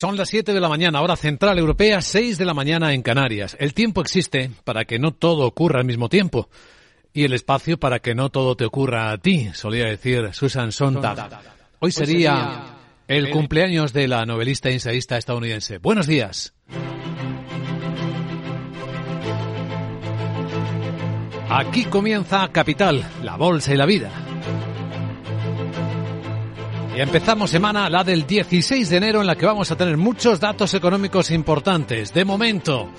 Son las 7 de la mañana, hora central europea, 6 de la mañana en Canarias. El tiempo existe para que no todo ocurra al mismo tiempo. Y el espacio para que no todo te ocurra a ti, solía decir Susan Sontag. Hoy sería el cumpleaños de la novelista e ensayista estadounidense. Buenos días. Aquí comienza Capital, la bolsa y la vida. Y empezamos semana, la del 16 de enero, en la que vamos a tener muchos datos económicos importantes. De momento,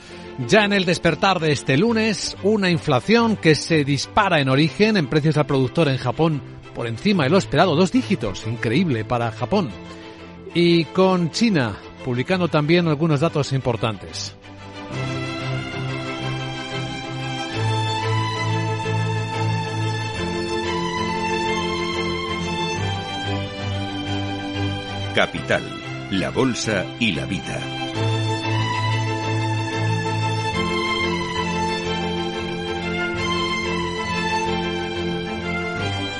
ya en el despertar de este lunes, una inflación que se dispara en origen en precios al productor en Japón por encima de lo esperado, dos dígitos, increíble para Japón. Y con China publicando también algunos datos importantes. Capital, la Bolsa y la Vida.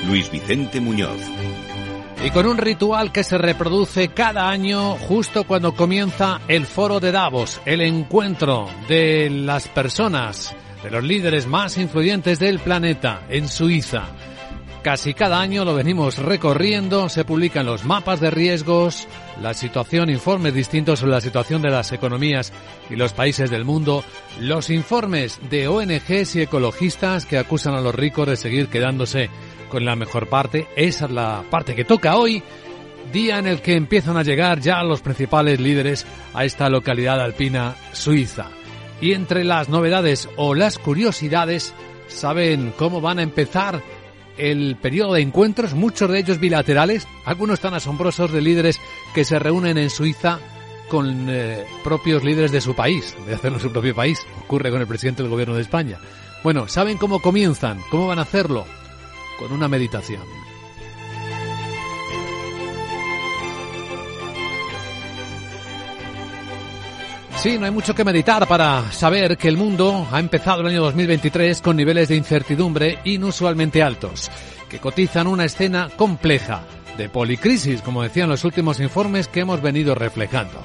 Luis Vicente Muñoz. Y con un ritual que se reproduce cada año justo cuando comienza el foro de Davos, el encuentro de las personas, de los líderes más influyentes del planeta en Suiza. Casi cada año lo venimos recorriendo, se publican los mapas de riesgos, la situación, informes distintos sobre la situación de las economías y los países del mundo, los informes de ONGs y ecologistas que acusan a los ricos de seguir quedándose con la mejor parte. Esa es la parte que toca hoy, día en el que empiezan a llegar ya los principales líderes a esta localidad alpina suiza. Y entre las novedades o las curiosidades, ¿saben cómo van a empezar el periodo de encuentros, muchos de ellos bilaterales, algunos tan asombrosos de líderes que se reúnen en Suiza con eh, propios líderes de su país, de hacerlo en su propio país. Ocurre con el presidente del gobierno de España. Bueno, ¿saben cómo comienzan? ¿Cómo van a hacerlo? Con una meditación. Sí, no hay mucho que meditar para saber que el mundo ha empezado el año 2023 con niveles de incertidumbre inusualmente altos, que cotizan una escena compleja de policrisis, como decían los últimos informes que hemos venido reflejando.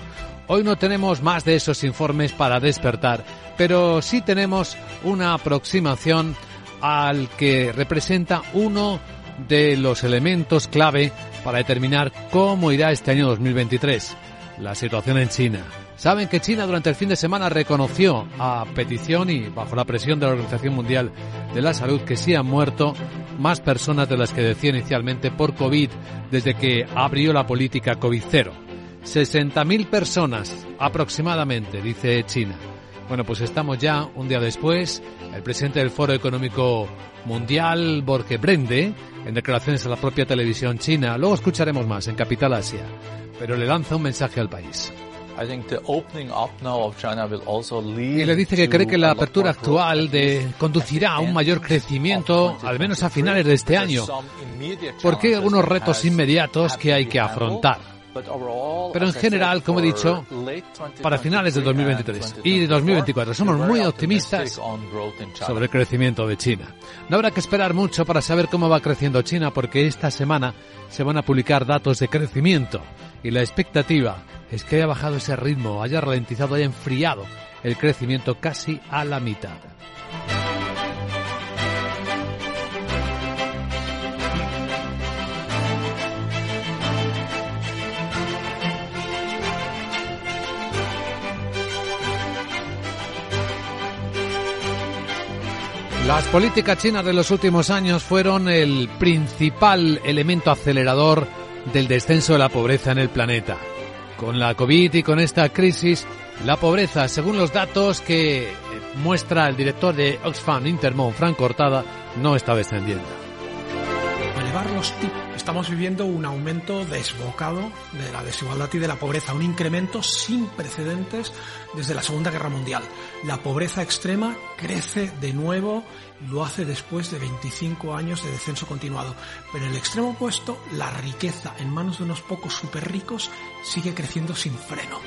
Hoy no tenemos más de esos informes para despertar, pero sí tenemos una aproximación al que representa uno de los elementos clave para determinar cómo irá este año 2023, la situación en China. Saben que China durante el fin de semana reconoció a petición y bajo la presión de la Organización Mundial de la Salud que sí han muerto más personas de las que decía inicialmente por COVID desde que abrió la política COVID-0. 60.000 personas aproximadamente, dice China. Bueno, pues estamos ya un día después. El presidente del Foro Económico Mundial, Borge Brende, en declaraciones a la propia televisión china, luego escucharemos más en Capital Asia, pero le lanza un mensaje al país. Y le dice que cree que la apertura actual de, conducirá a un mayor crecimiento, al menos a finales de este año, porque hay algunos retos inmediatos que hay que afrontar. Pero en general, como he dicho, para finales del 2023 y de 2024 somos muy optimistas sobre el crecimiento de China. No habrá que esperar mucho para saber cómo va creciendo China porque esta semana se van a publicar datos de crecimiento y la expectativa es que haya bajado ese ritmo, haya ralentizado, haya enfriado el crecimiento casi a la mitad. Las políticas chinas de los últimos años fueron el principal elemento acelerador del descenso de la pobreza en el planeta. Con la COVID y con esta crisis, la pobreza, según los datos que muestra el director de Oxfam Intermont, Frank Cortada, no está descendiendo. Estamos viviendo un aumento desbocado de la desigualdad y de la pobreza, un incremento sin precedentes desde la Segunda Guerra Mundial. La pobreza extrema crece de nuevo lo hace después de 25 años de descenso continuado. Pero en el extremo opuesto, la riqueza en manos de unos pocos súper ricos sigue creciendo sin freno.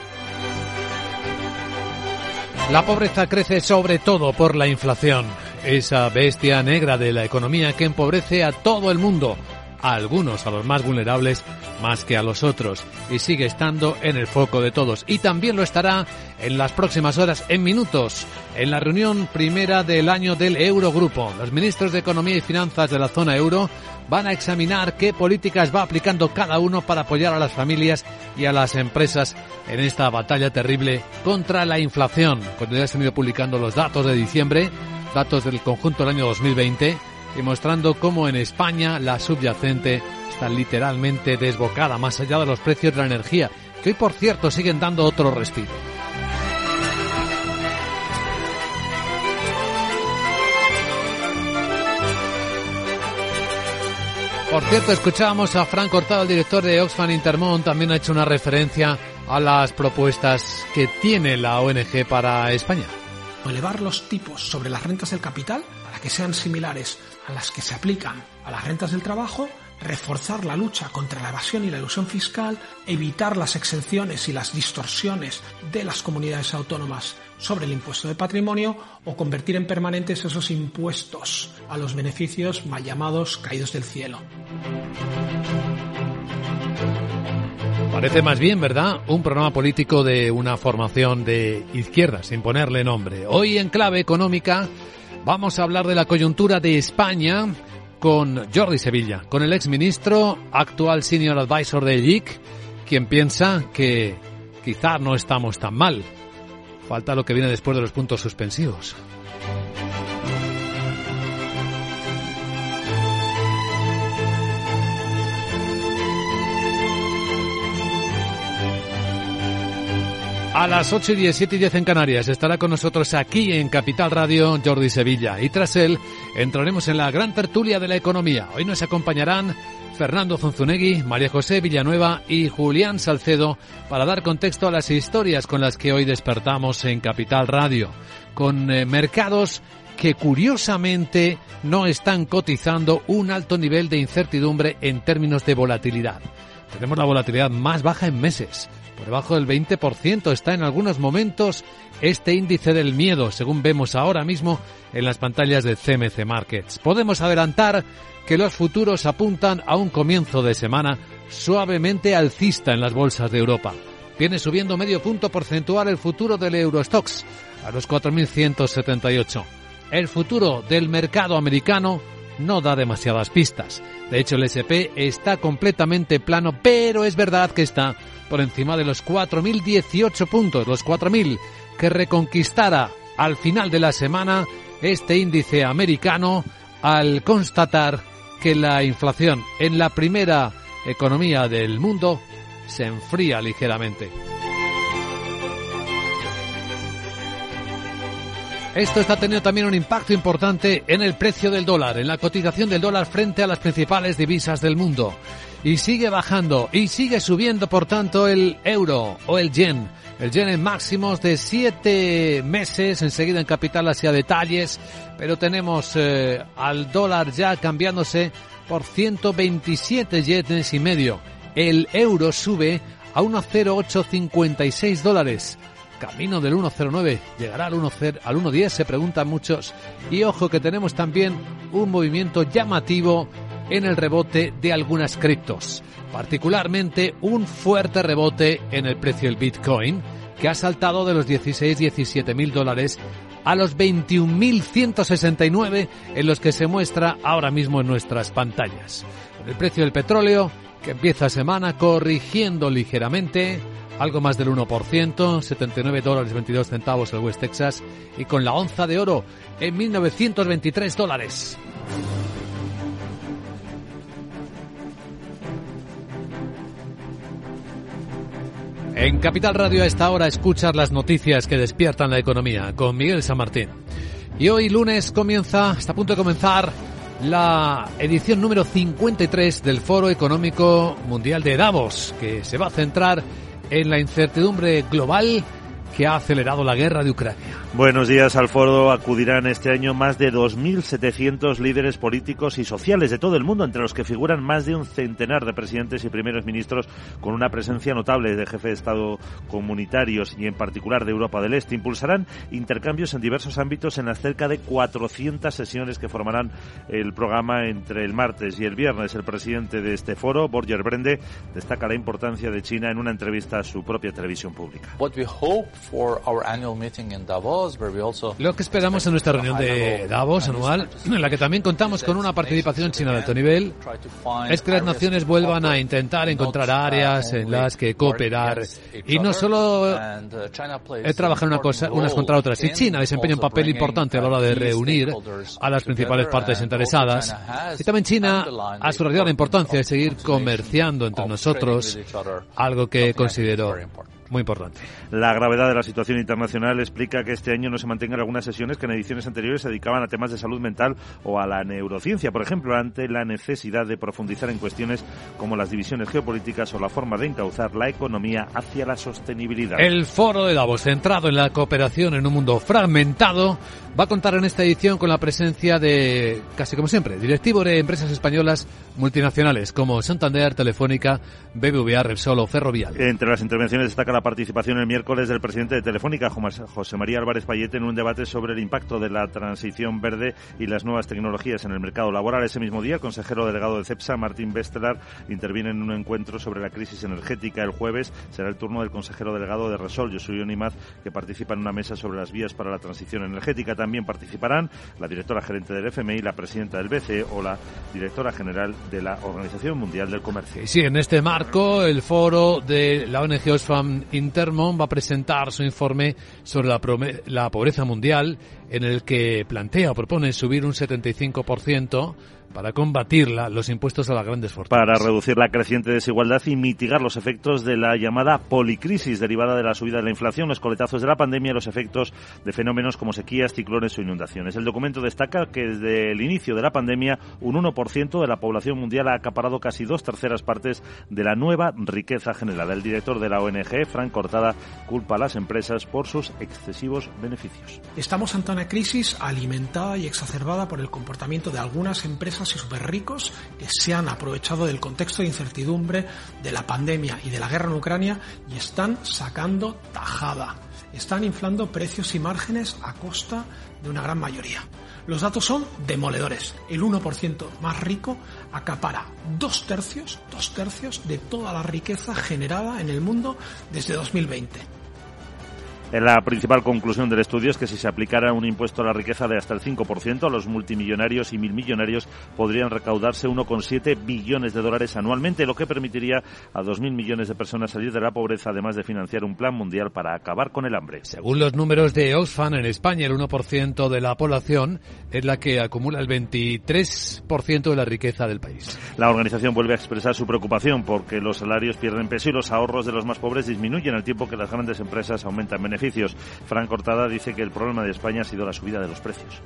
La pobreza crece sobre todo por la inflación, esa bestia negra de la economía que empobrece a todo el mundo a algunos, a los más vulnerables, más que a los otros y sigue estando en el foco de todos. Y también lo estará en las próximas horas, en minutos, en la reunión primera del año del Eurogrupo. Los ministros de Economía y Finanzas de la zona euro van a examinar qué políticas va aplicando cada uno para apoyar a las familias y a las empresas en esta batalla terrible contra la inflación. Cuando ya se han ido publicando los datos de diciembre, datos del conjunto del año 2020, y mostrando cómo en España la subyacente está literalmente desbocada más allá de los precios de la energía, que hoy por cierto siguen dando otro respiro. Por cierto, escuchábamos a Frank Cortado, el director de Oxfam Intermont, también ha hecho una referencia a las propuestas que tiene la ONG para España. Elevar los tipos sobre las rentas del capital que sean similares a las que se aplican a las rentas del trabajo, reforzar la lucha contra la evasión y la ilusión fiscal, evitar las exenciones y las distorsiones de las comunidades autónomas sobre el impuesto de patrimonio o convertir en permanentes esos impuestos a los beneficios mal llamados caídos del cielo. Parece más bien, ¿verdad? Un programa político de una formación de izquierda, sin ponerle nombre. Hoy en clave económica vamos a hablar de la coyuntura de España con Jordi Sevilla, con el exministro, actual senior advisor de LIC, quien piensa que quizá no estamos tan mal. Falta lo que viene después de los puntos suspensivos. A las 8 y 10, 7 y 10 en Canarias estará con nosotros aquí en Capital Radio Jordi Sevilla y tras él entraremos en la gran tertulia de la economía. Hoy nos acompañarán Fernando Zunzunegui, María José Villanueva y Julián Salcedo para dar contexto a las historias con las que hoy despertamos en Capital Radio, con eh, mercados que curiosamente no están cotizando un alto nivel de incertidumbre en términos de volatilidad. Tenemos la volatilidad más baja en meses por debajo del 20%. Está en algunos momentos este índice del miedo, según vemos ahora mismo en las pantallas de CMC Markets. Podemos adelantar que los futuros apuntan a un comienzo de semana suavemente alcista en las bolsas de Europa. Viene subiendo medio punto porcentual el futuro del Eurostox a los 4.178. El futuro del mercado americano no da demasiadas pistas. De hecho, el SP está completamente plano, pero es verdad que está por encima de los 4.018 puntos, los 4.000 que reconquistara al final de la semana este índice americano al constatar que la inflación en la primera economía del mundo se enfría ligeramente. Esto está teniendo también un impacto importante en el precio del dólar, en la cotización del dólar frente a las principales divisas del mundo. Y sigue bajando y sigue subiendo, por tanto, el euro o el yen. El yen en máximos de siete meses, enseguida en Capital hacia detalles, pero tenemos eh, al dólar ya cambiándose por 127 yenes y medio. El euro sube a 1,0856 dólares camino del 109, llegará al 1.10, al 1.10, se preguntan muchos. Y ojo que tenemos también un movimiento llamativo en el rebote de algunas criptos, particularmente un fuerte rebote en el precio del Bitcoin, que ha saltado de los 16, 17 mil dólares a los 21.169 en los que se muestra ahora mismo en nuestras pantallas. El precio del petróleo, que empieza semana corrigiendo ligeramente, algo más del 1%, 79 dólares 22 centavos el West Texas y con la onza de oro en 1923 dólares. En Capital Radio a esta hora escuchar las noticias que despiertan la economía con Miguel San Martín. Y hoy lunes comienza, está a punto de comenzar la edición número 53 del Foro Económico Mundial de Davos, que se va a centrar en la incertidumbre global que ha acelerado la guerra de Ucrania. Buenos días al foro. Acudirán este año más de 2.700 líderes políticos y sociales de todo el mundo, entre los que figuran más de un centenar de presidentes y primeros ministros con una presencia notable de jefes de Estado comunitarios y en particular de Europa del Este. Impulsarán intercambios en diversos ámbitos en las cerca de 400 sesiones que formarán el programa entre el martes y el viernes. El presidente de este foro, Borger Brende, destaca la importancia de China en una entrevista a su propia televisión pública. Lo que esperamos en nuestra reunión de Davos anual, en la que también contamos con una participación china de alto nivel, es que las naciones vuelvan a intentar encontrar áreas en las que cooperar y no solo trabajar una cosa, unas contra otras. Y China desempeña un papel importante a la hora de reunir a las principales partes interesadas. Y también China ha subrayado la importancia de seguir comerciando entre nosotros, algo que considero muy importante. La gravedad de la situación internacional explica que este año no se mantengan algunas sesiones que en ediciones anteriores se dedicaban a temas de salud mental o a la neurociencia, por ejemplo, ante la necesidad de profundizar en cuestiones como las divisiones geopolíticas o la forma de encauzar la economía hacia la sostenibilidad. El foro de Davos, centrado en la cooperación en un mundo fragmentado, va a contar en esta edición con la presencia de, casi como siempre, directivos de empresas españolas multinacionales como Santander, Telefónica, BBVA, Repsol o Ferrovial. Entre las intervenciones destaca la participación el miércoles del presidente de Telefónica, José María Álvarez Payete, en un debate sobre el impacto de la transición verde y las nuevas tecnologías en el mercado laboral. Ese mismo día, el consejero delegado de CEPSA, Martín Bestelar, interviene en un encuentro sobre la crisis energética. El jueves será el turno del consejero delegado de Resol, Josué Onimaz, que participa en una mesa sobre las vías para la transición energética. También participarán la directora gerente del FMI, la presidenta del BCE o la directora general de la Organización Mundial del Comercio. Sí, en este marco, el foro de la ONG Oxfam Intermon va a presentar su informe sobre la, la pobreza mundial en el que plantea o propone subir un 75% para combatirla los impuestos a las grandes fortunas. Para reducir la creciente desigualdad y mitigar los efectos de la llamada policrisis derivada de la subida de la inflación, los coletazos de la pandemia y los efectos de fenómenos como sequías, ciclones o inundaciones. El documento destaca que desde el inicio de la pandemia un 1% de la población mundial ha acaparado casi dos terceras partes de la nueva riqueza generada. El director de la ONG, Frank Cortada, culpa a las empresas por sus excesivos beneficios. Estamos ante una crisis alimentada y exacerbada por el comportamiento de algunas empresas y súper ricos que se han aprovechado del contexto de incertidumbre de la pandemia y de la guerra en Ucrania y están sacando tajada. Están inflando precios y márgenes a costa de una gran mayoría. Los datos son demoledores. El 1% más rico acapara dos tercios, dos tercios de toda la riqueza generada en el mundo desde 2020. La principal conclusión del estudio es que si se aplicara un impuesto a la riqueza de hasta el 5%, los multimillonarios y milmillonarios podrían recaudarse 1,7 billones de dólares anualmente, lo que permitiría a 2.000 millones de personas salir de la pobreza, además de financiar un plan mundial para acabar con el hambre. Según los números de Oxfam, en España el 1% de la población es la que acumula el 23% de la riqueza del país. La organización vuelve a expresar su preocupación porque los salarios pierden peso y los ahorros de los más pobres disminuyen al tiempo que las grandes empresas aumentan beneficios beneficios. Frank Cortada dice que el problema de España ha sido la subida de los precios.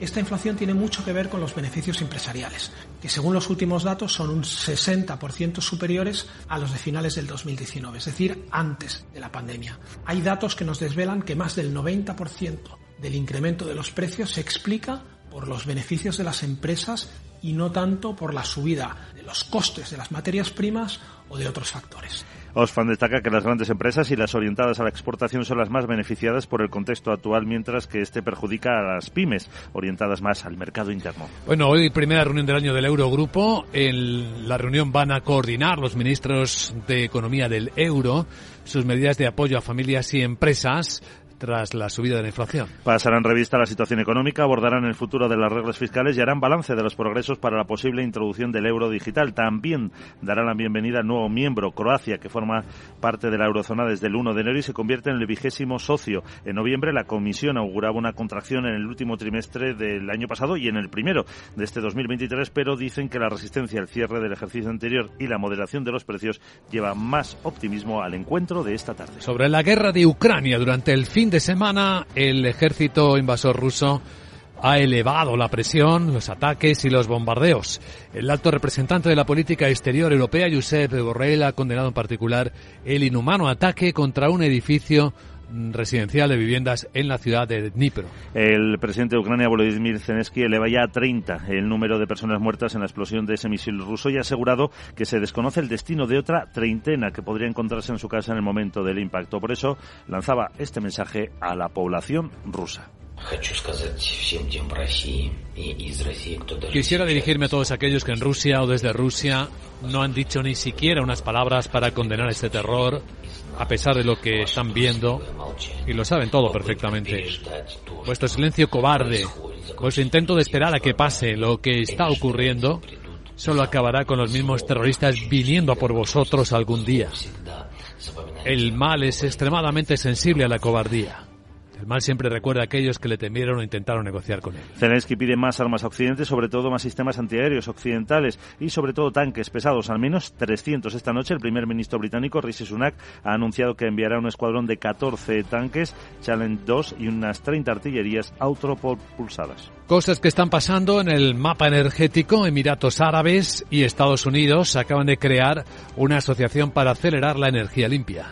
Esta inflación tiene mucho que ver con los beneficios empresariales, que según los últimos datos son un 60% superiores a los de finales del 2019, es decir, antes de la pandemia. Hay datos que nos desvelan que más del 90% del incremento de los precios se explica por los beneficios de las empresas y no tanto por la subida de los costes de las materias primas o de otros factores. Osfan destaca que las grandes empresas y las orientadas a la exportación son las más beneficiadas por el contexto actual, mientras que este perjudica a las pymes, orientadas más al mercado interno. Bueno, hoy primera reunión del año del Eurogrupo. En la reunión van a coordinar los ministros de Economía del Euro sus medidas de apoyo a familias y empresas tras la subida de la inflación. Pasarán revista la situación económica, abordarán el futuro de las reglas fiscales y harán balance de los progresos para la posible introducción del euro digital. También darán la bienvenida al nuevo miembro, Croacia, que forma parte de la eurozona desde el 1 de enero y se convierte en el vigésimo socio. En noviembre la Comisión auguraba una contracción en el último trimestre del año pasado y en el primero de este 2023, pero dicen que la resistencia al cierre del ejercicio anterior y la moderación de los precios lleva más optimismo al encuentro de esta tarde. Sobre la guerra de Ucrania durante el fin de semana el ejército invasor ruso ha elevado la presión, los ataques y los bombardeos. El alto representante de la política exterior europea, Josep Borrell, ha condenado en particular el inhumano ataque contra un edificio residencial de viviendas en la ciudad de Dnipro. El presidente de Ucrania, Volodymyr Zelensky, eleva ya a 30 el número de personas muertas en la explosión de ese misil ruso y ha asegurado que se desconoce el destino de otra treintena que podría encontrarse en su casa en el momento del impacto. Por eso lanzaba este mensaje a la población rusa. Quisiera dirigirme a todos aquellos que en Rusia o desde Rusia no han dicho ni siquiera unas palabras para condenar este terror, a pesar de lo que están viendo, y lo saben todo perfectamente. Vuestro silencio cobarde, vuestro intento de esperar a que pase lo que está ocurriendo, solo acabará con los mismos terroristas viniendo a por vosotros algún día. El mal es extremadamente sensible a la cobardía. El mal siempre recuerda a aquellos que le temieron o intentaron negociar con él. Zelensky pide más armas a Occidente, sobre todo más sistemas antiaéreos occidentales y sobre todo tanques pesados, al menos 300. Esta noche el primer ministro británico, Rishi Sunak, ha anunciado que enviará un escuadrón de 14 tanques, Challenge 2 y unas 30 artillerías autopropulsadas. Cosas que están pasando en el mapa energético. Emiratos Árabes y Estados Unidos acaban de crear una asociación para acelerar la energía limpia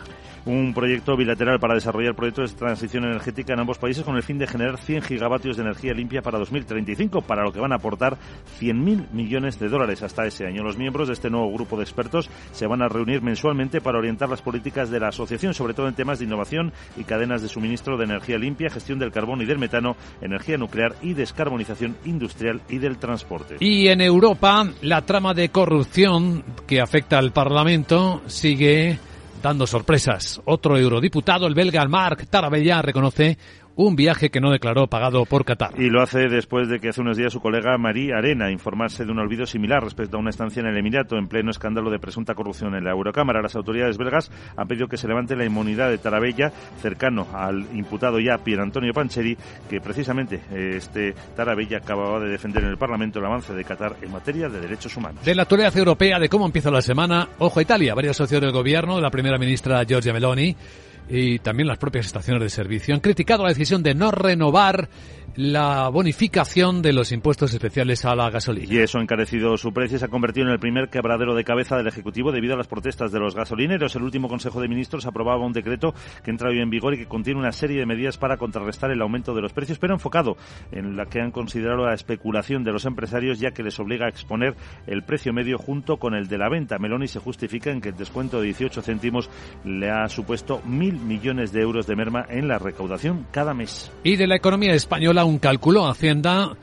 un proyecto bilateral para desarrollar proyectos de transición energética en ambos países con el fin de generar 100 gigavatios de energía limpia para 2035, para lo que van a aportar 100.000 millones de dólares hasta ese año. Los miembros de este nuevo grupo de expertos se van a reunir mensualmente para orientar las políticas de la asociación, sobre todo en temas de innovación y cadenas de suministro de energía limpia, gestión del carbón y del metano, energía nuclear y descarbonización industrial y del transporte. Y en Europa, la trama de corrupción que afecta al Parlamento sigue dando sorpresas. Otro eurodiputado, el belga Marc Tarabella, reconoce un viaje que no declaró pagado por Qatar. Y lo hace después de que hace unos días su colega Marie Arena informarse de un olvido similar respecto a una estancia en el Emirato en pleno escándalo de presunta corrupción en la Eurocámara. Las autoridades belgas han pedido que se levante la inmunidad de Tarabella, cercano al imputado ya Pier Antonio Pancheri, que precisamente eh, este Tarabella acababa de defender en el Parlamento el avance de Qatar en materia de derechos humanos. De la actualidad europea, de cómo empieza la semana, ojo a Italia, varios socios del gobierno, de la primera ministra Giorgia Meloni, y también las propias estaciones de servicio han criticado la decisión de no renovar la bonificación de los impuestos especiales a la gasolina. Y eso ha encarecido su precio y se ha convertido en el primer quebradero de cabeza del Ejecutivo debido a las protestas de los gasolineros. El último Consejo de Ministros aprobaba un decreto que entra hoy en vigor y que contiene una serie de medidas para contrarrestar el aumento de los precios, pero enfocado en la que han considerado la especulación de los empresarios, ya que les obliga a exponer el precio medio junto con el de la venta. Meloni se justifica en que el descuento de 18 céntimos le ha supuesto mil millones de euros de merma en la recaudación cada mes. Y de la economía española, un cálculo, Hacienda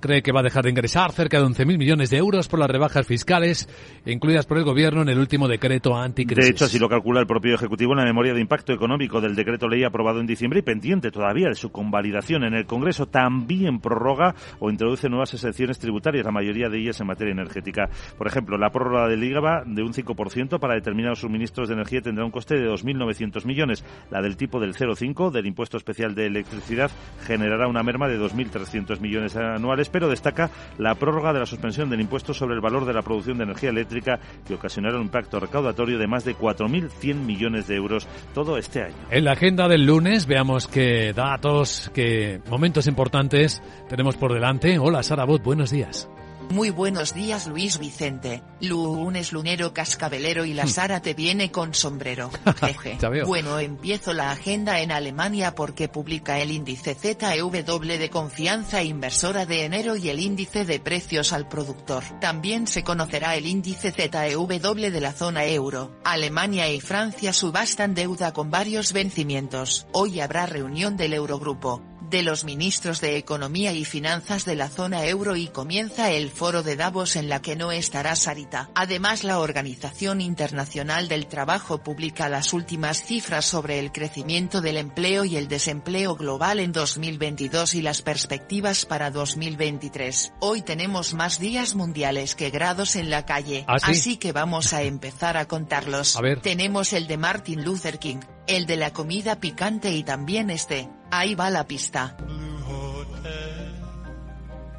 cree que va a dejar de ingresar cerca de 11.000 millones de euros por las rebajas fiscales incluidas por el Gobierno en el último decreto anticrisis. De hecho, así lo calcula el propio Ejecutivo en la memoria de impacto económico del decreto ley aprobado en diciembre y pendiente todavía de su convalidación en el Congreso. También prorroga o introduce nuevas excepciones tributarias, la mayoría de ellas en materia energética. Por ejemplo, la prórroga del IGABA de un 5% para determinados suministros de energía tendrá un coste de 2.900 millones. La del tipo del 0,5 del impuesto especial de electricidad generará una merma de 2.300 millones anuales pero destaca la prórroga de la suspensión del impuesto sobre el valor de la producción de energía eléctrica que ocasionará un impacto recaudatorio de más de 4.100 millones de euros todo este año. En la agenda del lunes veamos qué datos, qué momentos importantes tenemos por delante. Hola Sara Bot, buenos días. Muy buenos días Luis Vicente, lunes lunero cascabelero y la hmm. Sara te viene con sombrero. Jeje. bueno empiezo la agenda en Alemania porque publica el índice ZEW de confianza inversora de enero y el índice de precios al productor. También se conocerá el índice ZEW de la zona euro. Alemania y Francia subastan deuda con varios vencimientos. Hoy habrá reunión del Eurogrupo de los ministros de Economía y Finanzas de la zona euro y comienza el foro de Davos en la que no estará Sarita. Además la Organización Internacional del Trabajo publica las últimas cifras sobre el crecimiento del empleo y el desempleo global en 2022 y las perspectivas para 2023. Hoy tenemos más días mundiales que grados en la calle, ¿Ah, así que vamos a empezar a contarlos. A ver. Tenemos el de Martin Luther King, el de la comida picante y también este. Ahí va la pista.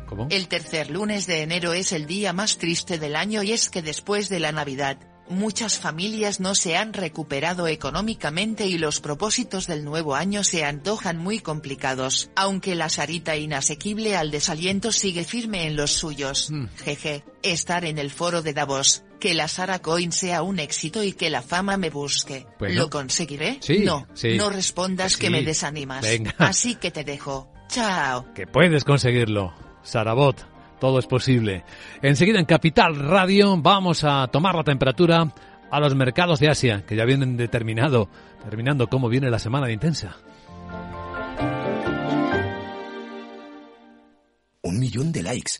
¿Cómo? El tercer lunes de enero es el día más triste del año y es que después de la Navidad, muchas familias no se han recuperado económicamente y los propósitos del nuevo año se antojan muy complicados, aunque la Sarita inasequible al desaliento sigue firme en los suyos. Mm. Jeje, estar en el foro de Davos, que la Sara Coin sea un éxito y que la fama me busque. ¿Lo conseguiré? Sí, no, sí. no respondas que me desanimas. Venga. Así que te dejo. Chao. Que puedes conseguirlo. Sarabot, todo es posible. Enseguida en Capital Radio vamos a tomar la temperatura a los mercados de Asia, que ya vienen determinado, terminando cómo viene la semana de intensa. Un millón de likes.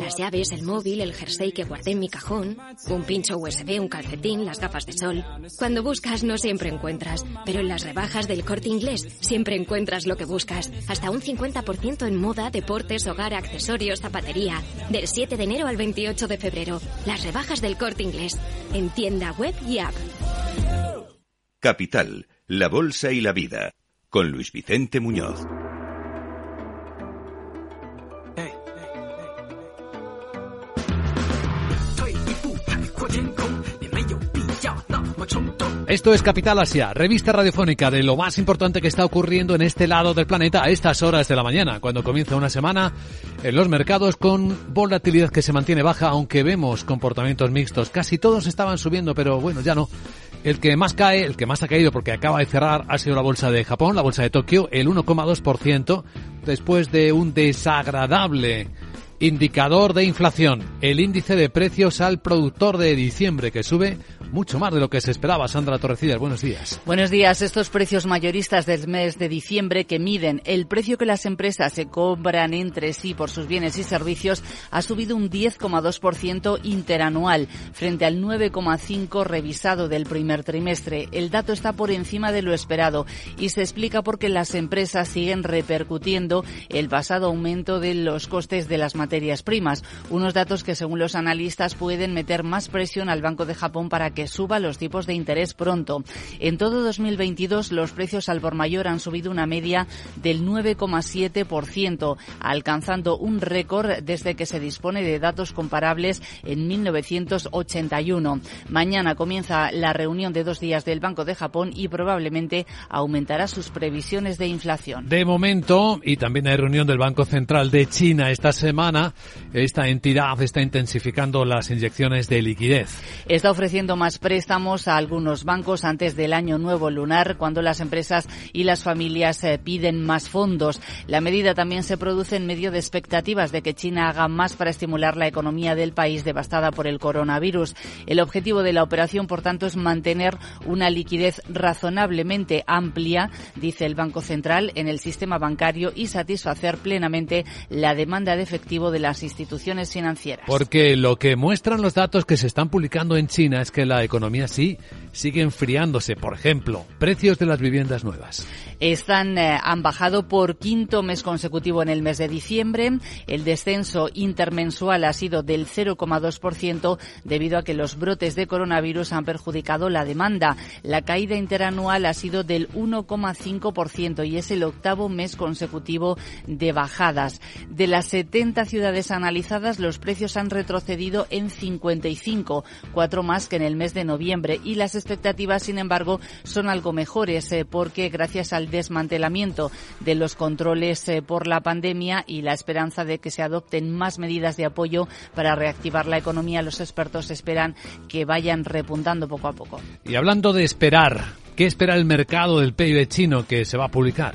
Las llaves, el móvil, el jersey que guardé en mi cajón, un pincho USB, un calcetín, las gafas de sol. Cuando buscas no siempre encuentras, pero en las rebajas del corte inglés siempre encuentras lo que buscas. Hasta un 50% en moda, deportes, hogar, accesorios, zapatería. Del 7 de enero al 28 de febrero. Las rebajas del corte inglés. En tienda web y app. Capital, la Bolsa y la Vida. Con Luis Vicente Muñoz. Esto es Capital Asia, revista radiofónica de lo más importante que está ocurriendo en este lado del planeta a estas horas de la mañana, cuando comienza una semana en los mercados con volatilidad que se mantiene baja, aunque vemos comportamientos mixtos. Casi todos estaban subiendo, pero bueno, ya no. El que más cae, el que más ha caído porque acaba de cerrar ha sido la bolsa de Japón, la bolsa de Tokio, el 1,2%, después de un desagradable indicador de inflación, el índice de precios al productor de diciembre que sube mucho más de lo que se esperaba. Sandra Torrecidas, buenos días. Buenos días. Estos precios mayoristas del mes de diciembre que miden el precio que las empresas se cobran entre sí por sus bienes y servicios ha subido un 10,2% interanual frente al 9,5% revisado del primer trimestre. El dato está por encima de lo esperado y se explica porque las empresas siguen repercutiendo el pasado aumento de los costes de las materias primas. Unos datos que según los analistas pueden meter más presión al Banco de Japón para que que suba los tipos de interés pronto. En todo 2022 los precios al por mayor han subido una media del 9,7%, alcanzando un récord desde que se dispone de datos comparables en 1981. Mañana comienza la reunión de dos días del Banco de Japón y probablemente aumentará sus previsiones de inflación. De momento, y también hay reunión del Banco Central de China esta semana, esta entidad está intensificando las inyecciones de liquidez. Está ofreciendo más préstamos a algunos bancos antes del año nuevo lunar, cuando las empresas y las familias eh, piden más fondos. La medida también se produce en medio de expectativas de que China haga más para estimular la economía del país devastada por el coronavirus. El objetivo de la operación, por tanto, es mantener una liquidez razonablemente amplia, dice el Banco Central, en el sistema bancario y satisfacer plenamente la demanda de efectivo de las instituciones financieras. Porque lo que muestran los datos que se están publicando en China es que la economía sí sigue enfriándose. Por ejemplo, precios de las viviendas nuevas. Están, eh, han bajado por quinto mes consecutivo en el mes de diciembre. El descenso intermensual ha sido del 0,2% debido a que los brotes de coronavirus han perjudicado la demanda. La caída interanual ha sido del 1,5% y es el octavo mes consecutivo de bajadas. De las 70 ciudades analizadas, los precios han retrocedido en 55, cuatro más que en el mes de noviembre y las expectativas, sin embargo, son algo mejores eh, porque gracias al desmantelamiento de los controles eh, por la pandemia y la esperanza de que se adopten más medidas de apoyo para reactivar la economía, los expertos esperan que vayan repuntando poco a poco. Y hablando de esperar, ¿qué espera el mercado del PIB chino que se va a publicar?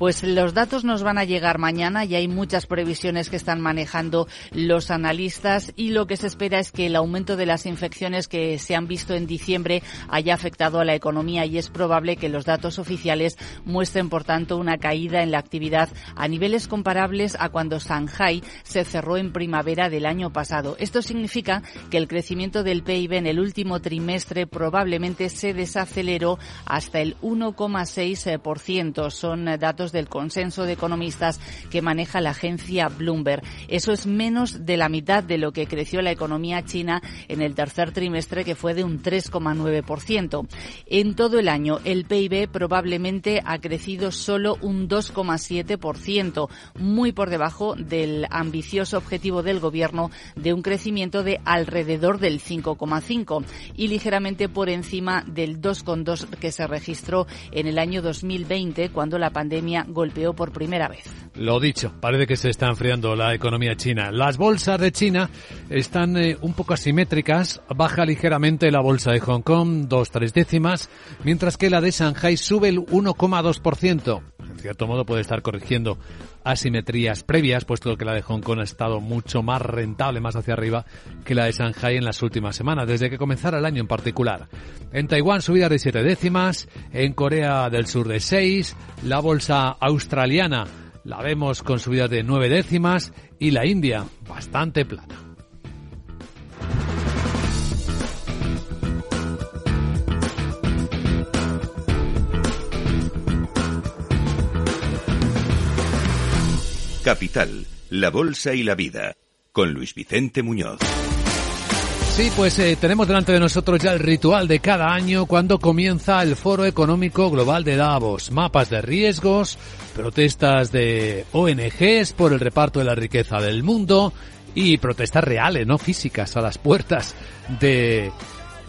Pues los datos nos van a llegar mañana y hay muchas previsiones que están manejando los analistas y lo que se espera es que el aumento de las infecciones que se han visto en diciembre haya afectado a la economía y es probable que los datos oficiales muestren, por tanto, una caída en la actividad a niveles comparables a cuando Shanghai se cerró en primavera del año pasado. Esto significa que el crecimiento del PIB en el último trimestre probablemente se desaceleró hasta el 1,6%. Son datos del consenso de economistas que maneja la agencia Bloomberg. Eso es menos de la mitad de lo que creció la economía china en el tercer trimestre, que fue de un 3,9%. En todo el año, el PIB probablemente ha crecido solo un 2,7%, muy por debajo del ambicioso objetivo del gobierno de un crecimiento de alrededor del 5,5 y ligeramente por encima del 2,2 que se registró en el año 2020 cuando la pandemia golpeó por primera vez. Lo dicho, parece que se está enfriando la economía china. Las bolsas de China están eh, un poco asimétricas. Baja ligeramente la bolsa de Hong Kong, dos tres décimas, mientras que la de Shanghai sube el 1,2%. En cierto modo puede estar corrigiendo asimetrías previas, puesto que la de Hong Kong ha estado mucho más rentable, más hacia arriba, que la de Shanghai en las últimas semanas, desde que comenzara el año en particular. En Taiwán subida de siete décimas, en Corea del Sur de seis, la bolsa australiana la vemos con subida de nueve décimas y la India bastante plana. Capital, la Bolsa y la Vida, con Luis Vicente Muñoz. Sí, pues eh, tenemos delante de nosotros ya el ritual de cada año cuando comienza el Foro Económico Global de Davos. Mapas de riesgos, protestas de ONGs por el reparto de la riqueza del mundo y protestas reales, no físicas, a las puertas de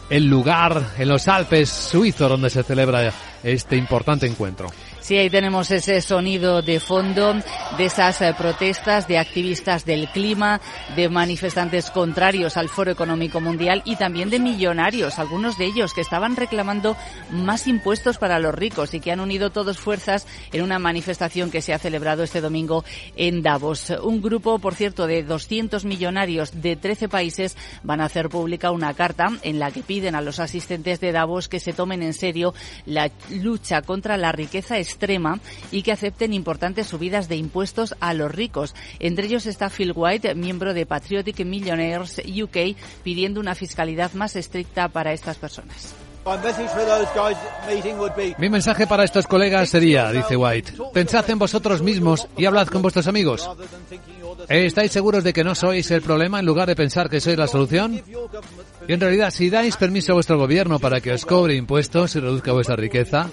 el lugar en los Alpes suizos donde se celebra este importante encuentro. Sí, ahí tenemos ese sonido de fondo de esas eh, protestas de activistas del clima, de manifestantes contrarios al Foro Económico Mundial y también de millonarios, algunos de ellos que estaban reclamando más impuestos para los ricos y que han unido todos fuerzas en una manifestación que se ha celebrado este domingo en Davos. Un grupo, por cierto, de 200 millonarios de 13 países van a hacer pública una carta en la que piden a los asistentes de Davos que se tomen en serio la lucha contra la riqueza extrema y que acepten importantes subidas de impuestos a los ricos. Entre ellos está Phil White, miembro de Patriotic Millionaires UK, pidiendo una fiscalidad más estricta para estas personas. Mi mensaje para estos colegas sería, dice White, pensad en vosotros mismos y hablad con vuestros amigos. ¿Estáis seguros de que no sois el problema en lugar de pensar que sois la solución? Y en realidad, si dais permiso a vuestro gobierno para que os cobre impuestos y reduzca vuestra riqueza,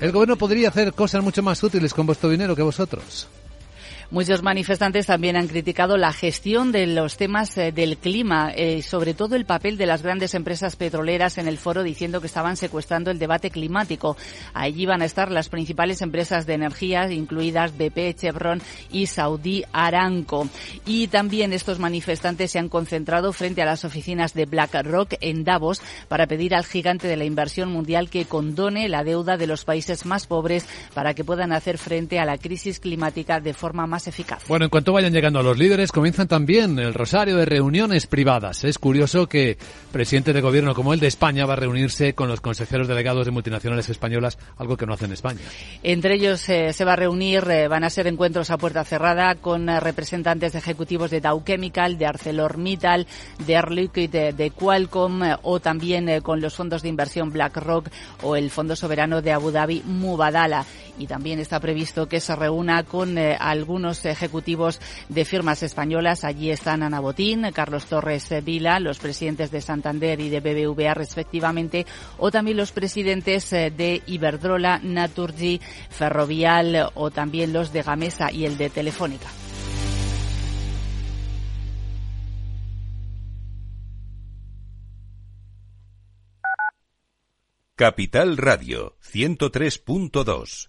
el gobierno podría hacer cosas mucho más útiles con vuestro dinero que vosotros. Muchos manifestantes también han criticado la gestión de los temas eh, del clima, eh, sobre todo el papel de las grandes empresas petroleras en el foro, diciendo que estaban secuestrando el debate climático. Allí van a estar las principales empresas de energía, incluidas BP, Chevron y Saudi Aramco. Y también estos manifestantes se han concentrado frente a las oficinas de BlackRock en Davos para pedir al gigante de la inversión mundial que condone la deuda de los países más pobres para que puedan hacer frente a la crisis climática de forma más eficaz. Bueno, en cuanto vayan llegando los líderes, comienzan también el rosario de reuniones privadas. Es curioso que presidente de gobierno como el de España va a reunirse con los consejeros delegados de multinacionales españolas, algo que no hace en España. Entre ellos eh, se va a reunir, eh, van a ser encuentros a puerta cerrada con eh, representantes ejecutivos de Dow Chemical, de ArcelorMittal, de Air Liquide, de Qualcomm o también con los fondos de inversión BlackRock o el Fondo Soberano de Abu Dhabi Mubadala. Y también está previsto que se reúna con algunos ejecutivos de firmas españolas. Allí están Ana Botín, Carlos Torres Vila, los presidentes de Santander y de BBVA respectivamente, o también los presidentes eh, de Iberdrola, Naturgy, Ferrovial o también los de Gamesa y el de Telefónica. Capital Radio 103.2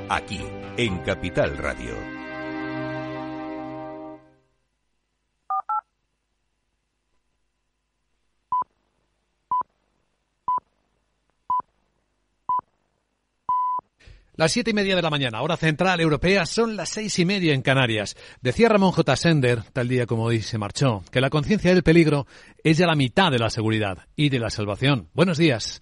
Aquí, en Capital Radio. Las siete y media de la mañana, hora central europea, son las seis y media en Canarias. Decía Ramón J. Sender, tal día como hoy se marchó, que la conciencia del peligro es ya la mitad de la seguridad y de la salvación. Buenos días.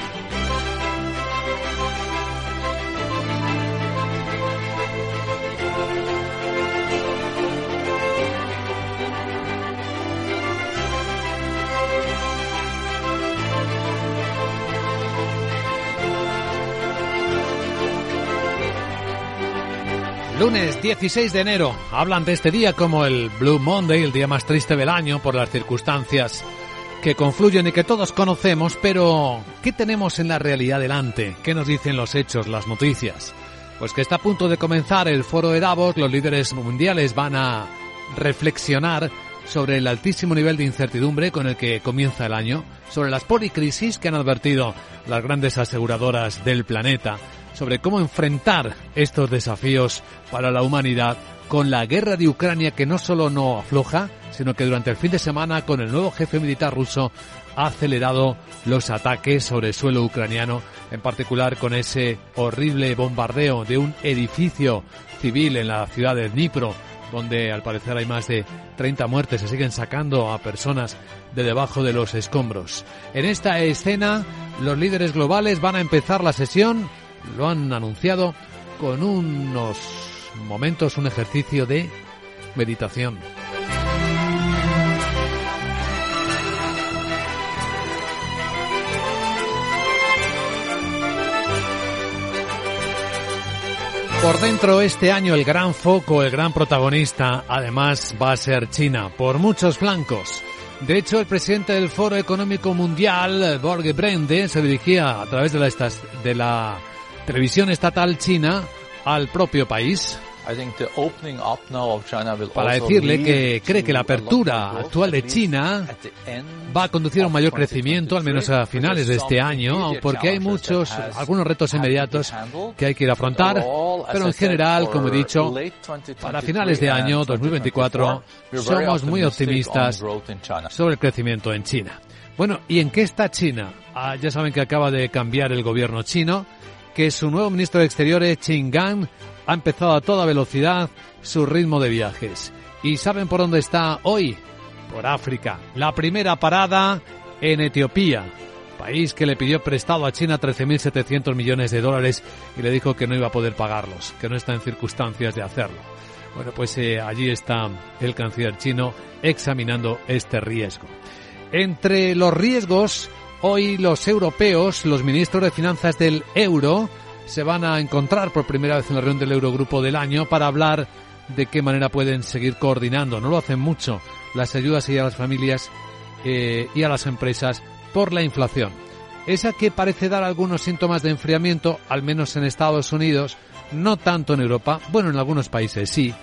Lunes 16 de enero. Hablan de este día como el Blue Monday, el día más triste del año por las circunstancias que confluyen y que todos conocemos, pero ¿qué tenemos en la realidad delante? ¿Qué nos dicen los hechos, las noticias? Pues que está a punto de comenzar el foro de Davos, los líderes mundiales van a reflexionar sobre el altísimo nivel de incertidumbre con el que comienza el año, sobre las policrisis que han advertido las grandes aseguradoras del planeta, sobre cómo enfrentar estos desafíos para la humanidad con la guerra de Ucrania que no solo no afloja, sino que durante el fin de semana con el nuevo jefe militar ruso ha acelerado los ataques sobre el suelo ucraniano, en particular con ese horrible bombardeo de un edificio civil en la ciudad de Dnipro, donde al parecer hay más de 30 muertes, se siguen sacando a personas de debajo de los escombros. En esta escena, los líderes globales van a empezar la sesión lo han anunciado con unos momentos, un ejercicio de meditación. Por dentro este año el gran foco, el gran protagonista, además va a ser China, por muchos flancos. De hecho, el presidente del Foro Económico Mundial, Borge Brende, se dirigía a través de la, de la televisión estatal china al propio país para decirle que cree que la apertura actual de China va a conducir a un mayor crecimiento, al menos a finales de este año, porque hay muchos, algunos retos inmediatos que hay que ir a afrontar, pero en general, como he dicho, para finales de año 2024 somos muy optimistas sobre el crecimiento en China. Bueno, ¿y en qué está China? Ah, ya saben que acaba de cambiar el gobierno chino que su nuevo ministro de Exteriores, Qin Gang, ha empezado a toda velocidad su ritmo de viajes. ¿Y saben por dónde está hoy? Por África. La primera parada en Etiopía, país que le pidió prestado a China 13.700 millones de dólares y le dijo que no iba a poder pagarlos, que no está en circunstancias de hacerlo. Bueno, pues eh, allí está el canciller chino examinando este riesgo. Entre los riesgos Hoy los europeos, los ministros de finanzas del euro, se van a encontrar por primera vez en la reunión del Eurogrupo del año para hablar de qué manera pueden seguir coordinando. No lo hacen mucho las ayudas y a las familias eh, y a las empresas por la inflación. Esa que parece dar algunos síntomas de enfriamiento, al menos en Estados Unidos, no tanto en Europa, bueno, en algunos países sí.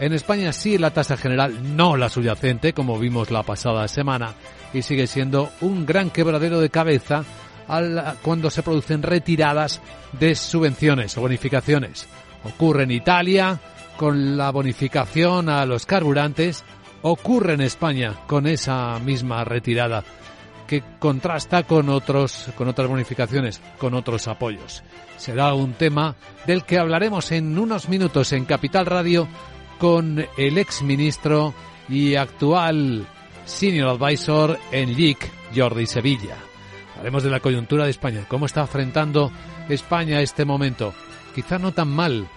En España sí la tasa general, no la subyacente, como vimos la pasada semana, y sigue siendo un gran quebradero de cabeza cuando se producen retiradas de subvenciones o bonificaciones. Ocurre en Italia con la bonificación a los carburantes, ocurre en España con esa misma retirada que contrasta con otros con otras bonificaciones, con otros apoyos. Será un tema del que hablaremos en unos minutos en Capital Radio con el ex ministro y actual senior advisor en LIC, Jordi Sevilla. Hablaremos de la coyuntura de España, cómo está enfrentando España este momento. Quizá no tan mal,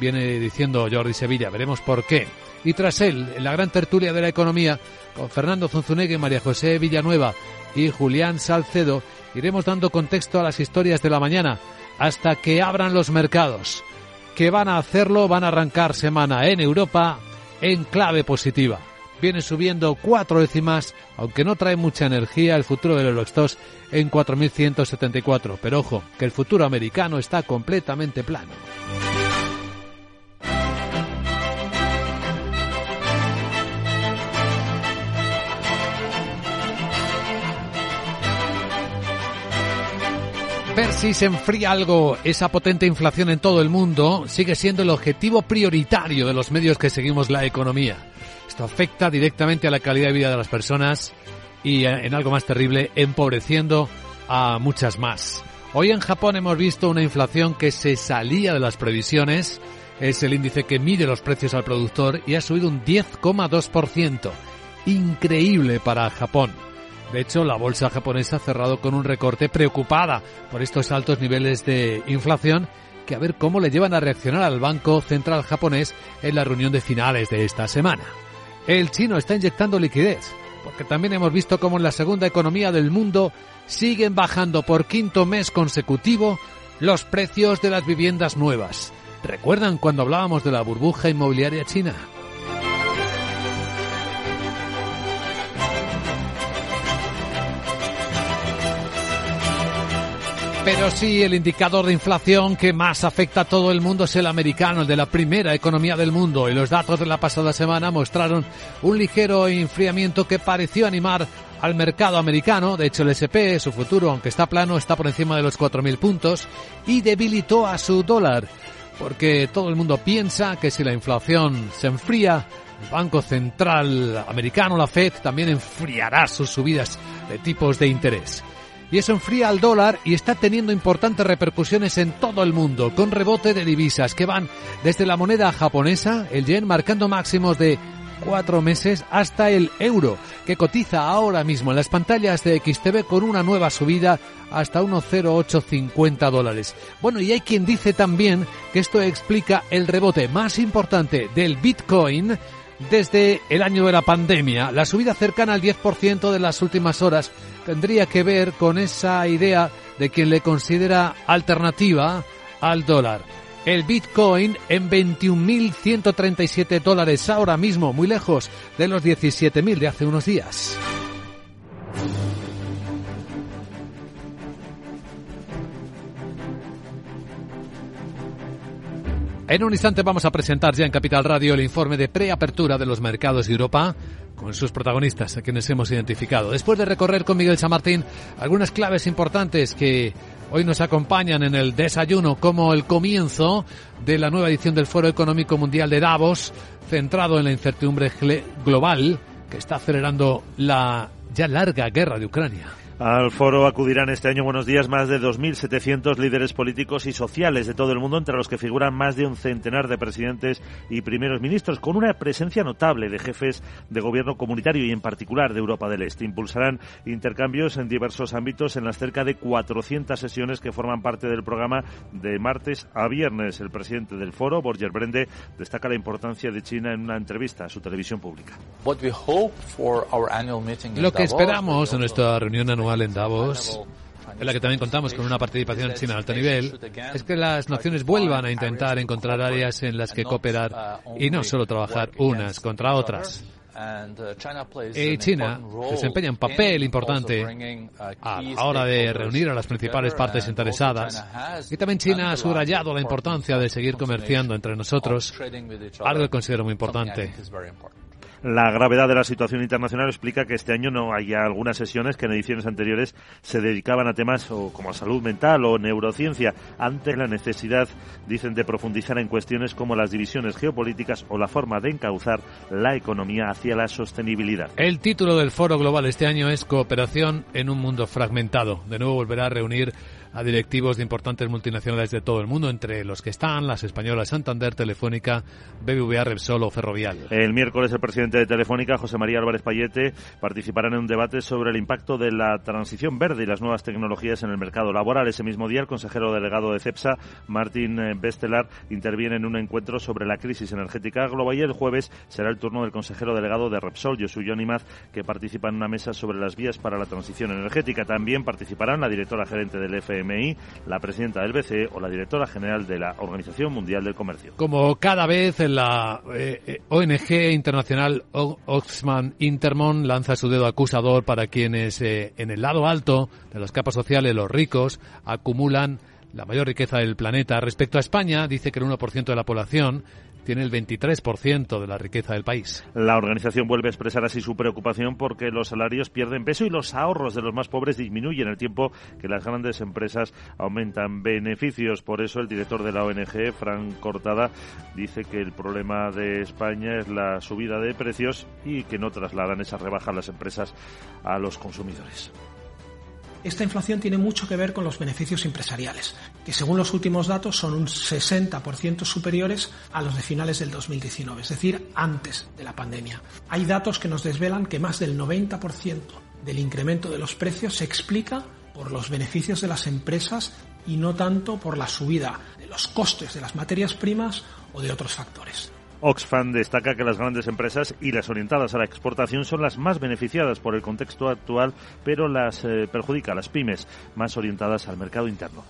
viene diciendo Jordi Sevilla, veremos por qué. Y tras él, en la gran tertulia de la economía, con Fernando Zunzunegui, María José Villanueva y Julián Salcedo, iremos dando contexto a las historias de la mañana hasta que abran los mercados. Que van a hacerlo, van a arrancar semana en Europa en clave positiva. Viene subiendo cuatro décimas, aunque no trae mucha energía el futuro del Eurostox en 4.174. Pero ojo, que el futuro americano está completamente plano. Ver si se enfría algo esa potente inflación en todo el mundo sigue siendo el objetivo prioritario de los medios que seguimos la economía. Esto afecta directamente a la calidad de vida de las personas y eh, en algo más terrible, empobreciendo a muchas más. Hoy en Japón hemos visto una inflación que se salía de las previsiones. Es el índice que mide los precios al productor y ha subido un 10,2%. Increíble para Japón. De hecho, la bolsa japonesa ha cerrado con un recorte preocupada por estos altos niveles de inflación que a ver cómo le llevan a reaccionar al Banco Central japonés en la reunión de finales de esta semana. El chino está inyectando liquidez, porque también hemos visto cómo en la segunda economía del mundo siguen bajando por quinto mes consecutivo los precios de las viviendas nuevas. ¿Recuerdan cuando hablábamos de la burbuja inmobiliaria china? Pero sí, el indicador de inflación que más afecta a todo el mundo es el americano, el de la primera economía del mundo. Y los datos de la pasada semana mostraron un ligero enfriamiento que pareció animar al mercado americano. De hecho, el SP, su futuro, aunque está plano, está por encima de los 4.000 puntos y debilitó a su dólar. Porque todo el mundo piensa que si la inflación se enfría, el Banco Central americano, la Fed, también enfriará sus subidas de tipos de interés y eso enfría al dólar y está teniendo importantes repercusiones en todo el mundo, con rebote de divisas que van desde la moneda japonesa, el yen, marcando máximos de cuatro meses hasta el euro, que cotiza ahora mismo en las pantallas de XTV con una nueva subida hasta 1,0850 dólares. Bueno, y hay quien dice también que esto explica el rebote más importante del Bitcoin desde el año de la pandemia. La subida cercana al 10% de las últimas horas tendría que ver con esa idea de quien le considera alternativa al dólar. El Bitcoin en 21.137 dólares ahora mismo, muy lejos de los 17.000 de hace unos días. En un instante vamos a presentar ya en Capital Radio el informe de preapertura de los mercados de Europa con sus protagonistas, a quienes hemos identificado. Después de recorrer con Miguel Chamartín algunas claves importantes que hoy nos acompañan en el desayuno, como el comienzo de la nueva edición del Foro Económico Mundial de Davos, centrado en la incertidumbre global que está acelerando la ya larga guerra de Ucrania. Al foro acudirán este año, buenos días, más de 2.700 líderes políticos y sociales de todo el mundo, entre los que figuran más de un centenar de presidentes y primeros ministros, con una presencia notable de jefes de gobierno comunitario y en particular de Europa del Este. Impulsarán intercambios en diversos ámbitos en las cerca de 400 sesiones que forman parte del programa de martes a viernes. El presidente del foro, Borger Brende, destaca la importancia de China en una entrevista a su televisión pública. Lo que esperamos en nuestra reunión anual en Davos, en la que también contamos con una participación china de alto nivel, es que las naciones vuelvan a intentar encontrar áreas en las que cooperar y no solo trabajar unas contra otras. Y China desempeña un papel importante a la hora de reunir a las principales partes interesadas. Y también China ha subrayado la importancia de seguir comerciando entre nosotros, algo que considero muy importante. La gravedad de la situación internacional explica que este año no haya algunas sesiones que en ediciones anteriores se dedicaban a temas como salud mental o neurociencia, ante la necesidad, dicen, de profundizar en cuestiones como las divisiones geopolíticas o la forma de encauzar la economía hacia la sostenibilidad. El título del foro global este año es Cooperación en un mundo fragmentado. De nuevo volverá a reunir a directivos de importantes multinacionales de todo el mundo, entre los que están las españolas Santander, Telefónica, BBVA, Repsol o Ferrovial. El miércoles el presidente de Telefónica, José María Álvarez Payete, participará en un debate sobre el impacto de la transición verde y las nuevas tecnologías en el mercado laboral. Ese mismo día, el consejero delegado de CEPSA, Martín Bestelar, interviene en un encuentro sobre la crisis energética global y el jueves será el turno del consejero delegado de Repsol, Josu Yonimaz, que participa en una mesa sobre las vías para la transición energética. También participarán la directora gerente del FM la presidenta del BCE o la directora general de la Organización Mundial del Comercio. Como cada vez la eh, eh, ONG internacional Oxfam Intermon lanza su dedo acusador para quienes eh, en el lado alto de las capas sociales, los ricos, acumulan la mayor riqueza del planeta. Respecto a España, dice que el 1% de la población tiene el 23% de la riqueza del país. La organización vuelve a expresar así su preocupación porque los salarios pierden peso y los ahorros de los más pobres disminuyen el tiempo que las grandes empresas aumentan beneficios. Por eso el director de la ONG, Frank Cortada, dice que el problema de España es la subida de precios y que no trasladan esa rebaja a las empresas a los consumidores. Esta inflación tiene mucho que ver con los beneficios empresariales, que según los últimos datos son un 60% superiores a los de finales del 2019, es decir, antes de la pandemia. Hay datos que nos desvelan que más del 90% del incremento de los precios se explica por los beneficios de las empresas y no tanto por la subida de los costes de las materias primas o de otros factores. Oxfam destaca que las grandes empresas y las orientadas a la exportación son las más beneficiadas por el contexto actual, pero las eh, perjudica a las pymes más orientadas al mercado interno.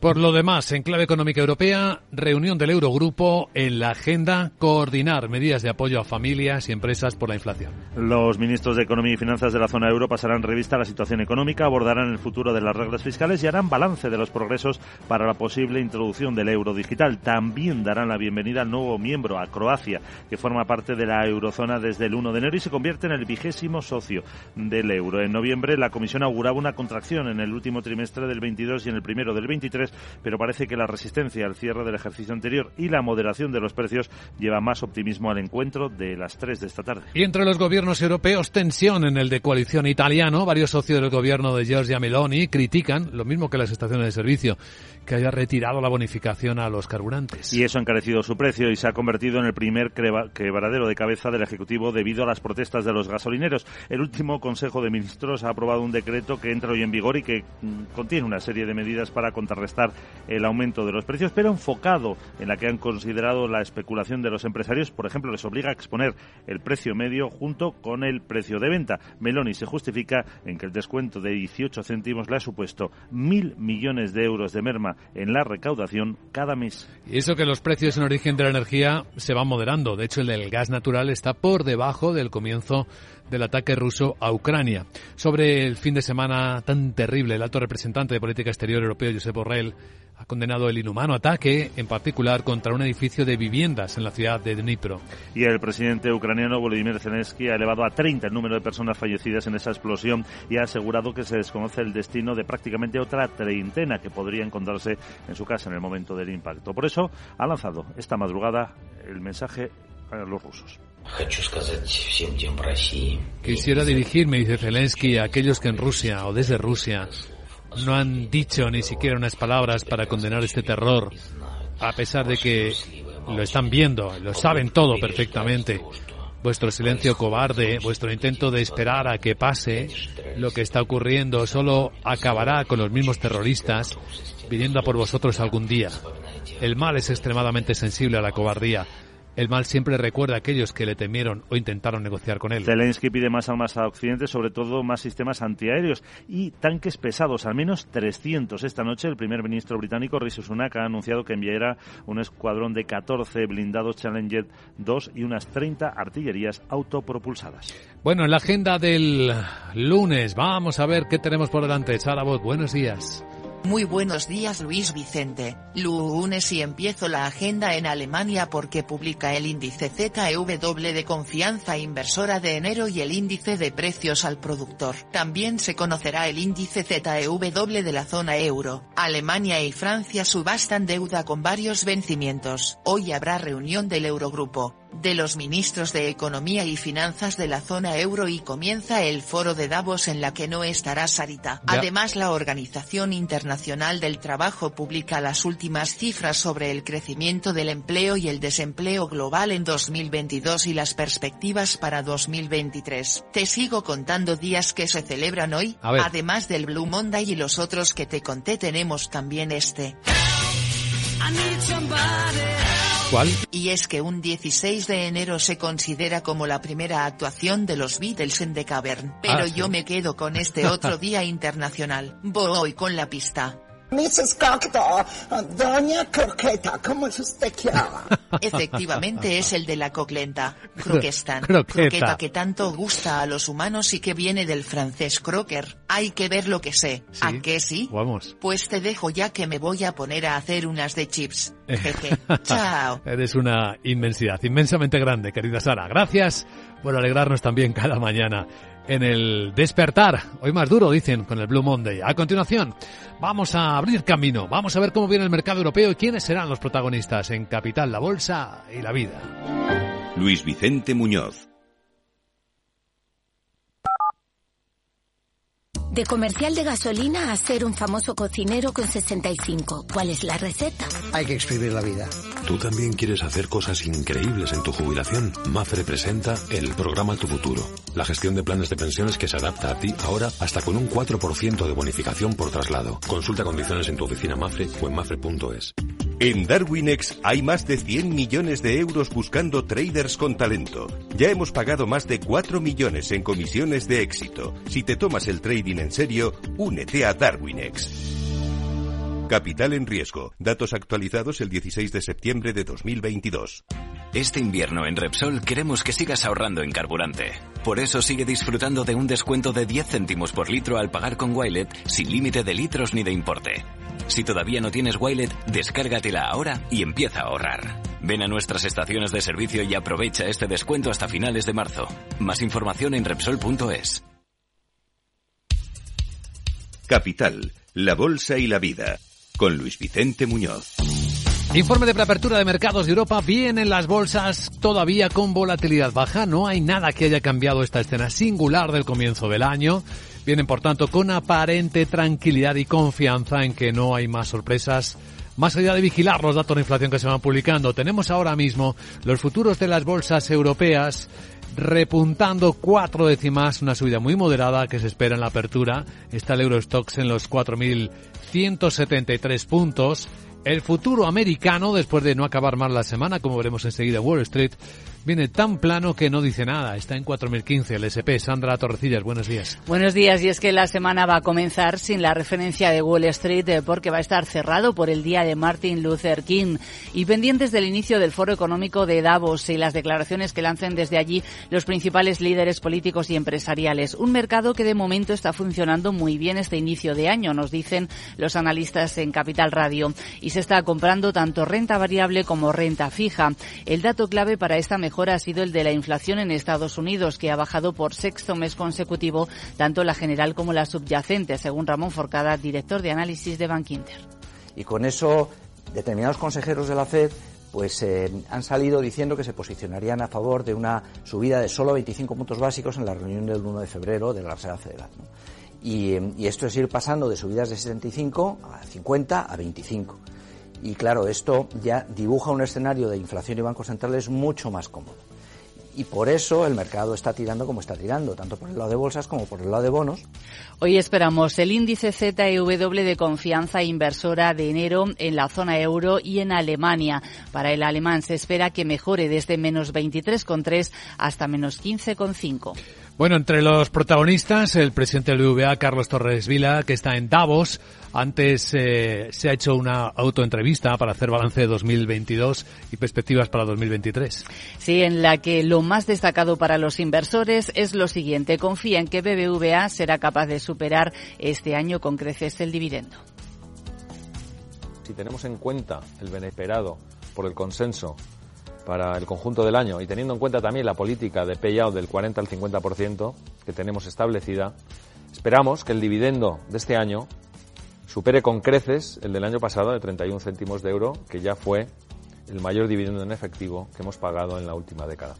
Por lo demás, en clave económica europea, reunión del Eurogrupo en la agenda coordinar medidas de apoyo a familias y empresas por la inflación. Los ministros de Economía y Finanzas de la zona euro pasarán revista a la situación económica, abordarán el futuro de las reglas fiscales y harán balance de los progresos para la posible introducción del euro digital. También darán la bienvenida al nuevo miembro, a Croacia, que forma parte de la eurozona desde el 1 de enero y se convierte en el vigésimo socio del euro. En noviembre, la Comisión auguraba una contracción en el último trimestre del 22 y en el primero del 23 pero parece que la resistencia al cierre del ejercicio anterior y la moderación de los precios lleva más optimismo al encuentro de las 3 de esta tarde. Y entre los gobiernos europeos, tensión en el de coalición italiano. Varios socios del gobierno de Giorgia Meloni critican, lo mismo que las estaciones de servicio, que haya retirado la bonificación a los carburantes. Y eso ha encarecido su precio y se ha convertido en el primer quebradero de cabeza del Ejecutivo debido a las protestas de los gasolineros. El último Consejo de Ministros ha aprobado un decreto que entra hoy en vigor y que mm, contiene una serie de medidas para contrarrestar el aumento de los precios, pero enfocado en la que han considerado la especulación de los empresarios. Por ejemplo, les obliga a exponer el precio medio junto con el precio de venta. Meloni se justifica en que el descuento de 18 céntimos le ha supuesto mil millones de euros de merma en la recaudación cada mes. Y eso que los precios en origen de la energía se van moderando. De hecho, el del gas natural está por debajo del comienzo del ataque ruso a Ucrania. Sobre el fin de semana tan terrible, el alto representante de política exterior europeo, Josep Borrell, ha condenado el inhumano ataque, en particular contra un edificio de viviendas en la ciudad de Dnipro. Y el presidente ucraniano Volodymyr Zelensky ha elevado a 30 el número de personas fallecidas en esa explosión y ha asegurado que se desconoce el destino de prácticamente otra treintena que podría encontrarse en su casa en el momento del impacto. Por eso ha lanzado esta madrugada el mensaje a los rusos. Quisiera dirigirme, dice Zelensky, a aquellos que en Rusia o desde Rusia no han dicho ni siquiera unas palabras para condenar este terror, a pesar de que lo están viendo, lo saben todo perfectamente. Vuestro silencio cobarde, vuestro intento de esperar a que pase lo que está ocurriendo, solo acabará con los mismos terroristas viniendo a por vosotros algún día. El mal es extremadamente sensible a la cobardía. El mal siempre recuerda a aquellos que le temieron o intentaron negociar con él. Zelensky pide más armas a Occidente, sobre todo más sistemas antiaéreos y tanques pesados, al menos 300. Esta noche el primer ministro británico Rishi Sunak ha anunciado que enviará un escuadrón de 14 blindados Challenger 2 y unas 30 artillerías autopropulsadas. Bueno, en la agenda del lunes vamos a ver qué tenemos por delante. Charabot, buenos días. Muy buenos días Luis Vicente, lunes y empiezo la agenda en Alemania porque publica el índice ZEW de confianza inversora de enero y el índice de precios al productor. También se conocerá el índice ZEW de la zona euro. Alemania y Francia subastan deuda con varios vencimientos. Hoy habrá reunión del Eurogrupo de los ministros de Economía y Finanzas de la zona euro y comienza el foro de Davos en la que no estará Sarita. Además la Organización Internacional del Trabajo publica las últimas cifras sobre el crecimiento del empleo y el desempleo global en 2022 y las perspectivas para 2023. Te sigo contando días que se celebran hoy, además del Blue Monday y los otros que te conté tenemos también este. ¿Cuál? Y es que un 16 de enero se considera como la primera actuación de los Beatles en The Cavern. Pero ah, yo me quedo con este otro día internacional. Voy con la pista. Mrs. Cocteau, Doña Croqueta, ¿cómo es usted quiera? Efectivamente es el de la coclenta, croquestan, croqueta. que tanto gusta a los humanos y que viene del francés croquer. Hay que ver lo que sé, ¿a qué sí? Vamos. Pues te dejo ya que me voy a poner a hacer unas de chips. Jeje. Chao. Eres una inmensidad, inmensamente grande, querida Sara. Gracias por alegrarnos también cada mañana en el despertar. Hoy más duro, dicen, con el Blue Monday. A continuación, vamos a abrir camino. Vamos a ver cómo viene el mercado europeo y quiénes serán los protagonistas en Capital, la Bolsa y la Vida. Luis Vicente Muñoz. De comercial de gasolina a ser un famoso cocinero con 65. ¿Cuál es la receta? Hay que exprimir la vida. ¿Tú también quieres hacer cosas increíbles en tu jubilación? Mafre presenta el programa Tu Futuro. La gestión de planes de pensiones que se adapta a ti ahora hasta con un 4% de bonificación por traslado. Consulta condiciones en tu oficina Mafre o en mafre.es. En Darwinex hay más de 100 millones de euros buscando traders con talento. Ya hemos pagado más de 4 millones en comisiones de éxito. Si te tomas el trading en serio, únete a Darwinex. Capital en riesgo. Datos actualizados el 16 de septiembre de 2022. Este invierno en Repsol queremos que sigas ahorrando en carburante. Por eso sigue disfrutando de un descuento de 10 céntimos por litro al pagar con Wilet sin límite de litros ni de importe. Si todavía no tienes Wilet, descárgatela ahora y empieza a ahorrar. Ven a nuestras estaciones de servicio y aprovecha este descuento hasta finales de marzo. Más información en Repsol.es. Capital, la Bolsa y la Vida, con Luis Vicente Muñoz. Informe de preapertura de mercados de Europa. Vienen las bolsas todavía con volatilidad baja. No hay nada que haya cambiado esta escena singular del comienzo del año. Vienen, por tanto, con aparente tranquilidad y confianza en que no hay más sorpresas. Más allá de vigilar los datos de inflación que se van publicando, tenemos ahora mismo los futuros de las bolsas europeas repuntando cuatro décimas, una subida muy moderada que se espera en la apertura. Está el Eurostox en los 4.173 puntos. El futuro americano, después de no acabar mal la semana, como veremos enseguida en Wall Street, viene tan plano que no dice nada. Está en 4015 el SP. Sandra Torrecillas, buenos días. Buenos días. Y es que la semana va a comenzar sin la referencia de Wall Street eh, porque va a estar cerrado por el día de Martin Luther King y pendientes del inicio del Foro Económico de Davos y las declaraciones que lancen desde allí los principales líderes políticos y empresariales. Un mercado que de momento está funcionando muy bien este inicio de año, nos dicen los analistas en Capital Radio. Y se está comprando tanto renta variable como renta fija. El dato clave para esta mejor ha sido el de la inflación en Estados Unidos, que ha bajado por sexto mes consecutivo, tanto la general como la subyacente, según Ramón Forcada, director de análisis de Bank Inter. Y con eso, determinados consejeros de la FED pues eh, han salido diciendo que se posicionarían a favor de una subida de solo 25 puntos básicos en la reunión del 1 de febrero de la Reserva Federal. Y, y, esto es ir pasando de subidas de 75 a 50 a 25. Y claro, esto ya dibuja un escenario de inflación y bancos centrales mucho más cómodo. Y por eso el mercado está tirando como está tirando, tanto por el lado de bolsas como por el lado de bonos. Hoy esperamos el índice ZEW de confianza inversora de enero en la zona euro y en Alemania. Para el alemán se espera que mejore desde menos 23,3 hasta menos 15,5. Bueno, entre los protagonistas, el presidente del BVA, Carlos Torres Vila, que está en Davos. Antes eh, se ha hecho una autoentrevista para hacer balance de 2022 y perspectivas para 2023. Sí, en la que lo más destacado para los inversores es lo siguiente. Confía en que BBVA será capaz de superar este año con creces el dividendo. si tenemos en cuenta el beneficiado por el consenso para el conjunto del año y teniendo en cuenta también la política de payout del 40 al 50% que tenemos establecida, esperamos que el dividendo de este año supere con creces el del año pasado de 31 céntimos de euro, que ya fue el mayor dividendo en efectivo que hemos pagado en la última década.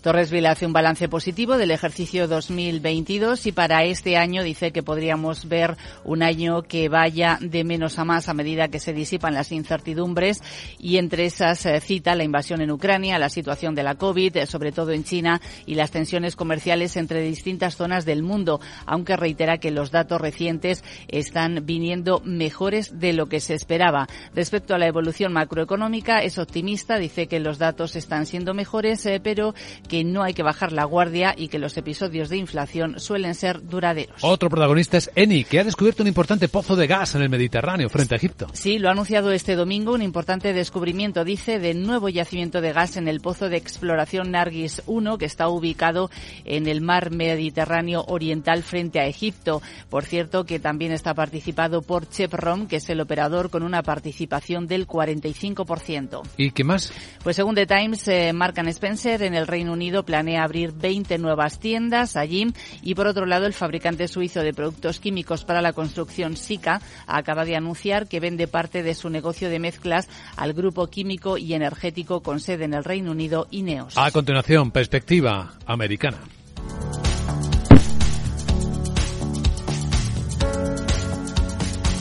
Torres Vila hace un balance positivo del ejercicio 2022 y para este año dice que podríamos ver un año que vaya de menos a más a medida que se disipan las incertidumbres y entre esas eh, cita la invasión en Ucrania, la situación de la COVID, eh, sobre todo en China y las tensiones comerciales entre distintas zonas del mundo, aunque reitera que los datos recientes están viniendo mejores de lo que se esperaba. Respecto a la evolución macroeconómica, es optimista, dice que los datos están siendo mejores, eh, pero que no hay que bajar la guardia y que los episodios de inflación suelen ser duraderos. Otro protagonista es Eni, que ha descubierto un importante pozo de gas en el Mediterráneo frente a Egipto. Sí, lo ha anunciado este domingo un importante descubrimiento, dice, de nuevo yacimiento de gas en el pozo de exploración Nargis 1, que está ubicado en el mar Mediterráneo oriental frente a Egipto. Por cierto, que también está participado por Chevron, que es el operador con una participación del 45%. ¿Y qué más? Pues según The Times, eh, Mark Spencer en el Reino Unido planea abrir 20 nuevas tiendas allí y por otro lado el fabricante suizo de productos químicos para la construcción SICA acaba de anunciar que vende parte de su negocio de mezclas al grupo químico y energético con sede en el Reino Unido Ineos. A continuación, perspectiva americana.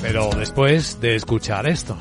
Pero después de escuchar esto.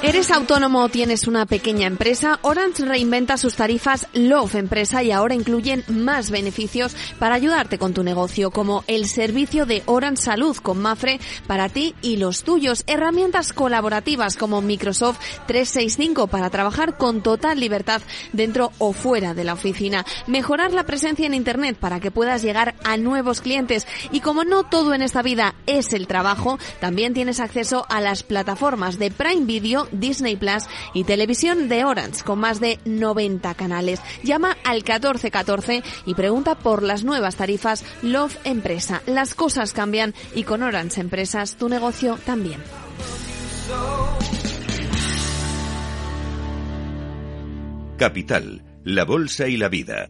¿Eres autónomo o tienes una pequeña empresa? Orange reinventa sus tarifas Love Empresa y ahora incluyen más beneficios para ayudarte con tu negocio, como el servicio de Orange Salud con Mafre para ti y los tuyos, herramientas colaborativas como Microsoft 365 para trabajar con total libertad dentro o fuera de la oficina, mejorar la presencia en Internet para que puedas llegar a nuevos clientes. Y como no todo en esta vida es el trabajo, también tienes acceso a las plataformas de Prime Video, Disney Plus y televisión de Orange con más de 90 canales. Llama al 1414 y pregunta por las nuevas tarifas Love Empresa. Las cosas cambian y con Orange Empresas tu negocio también. Capital, la Bolsa y la Vida.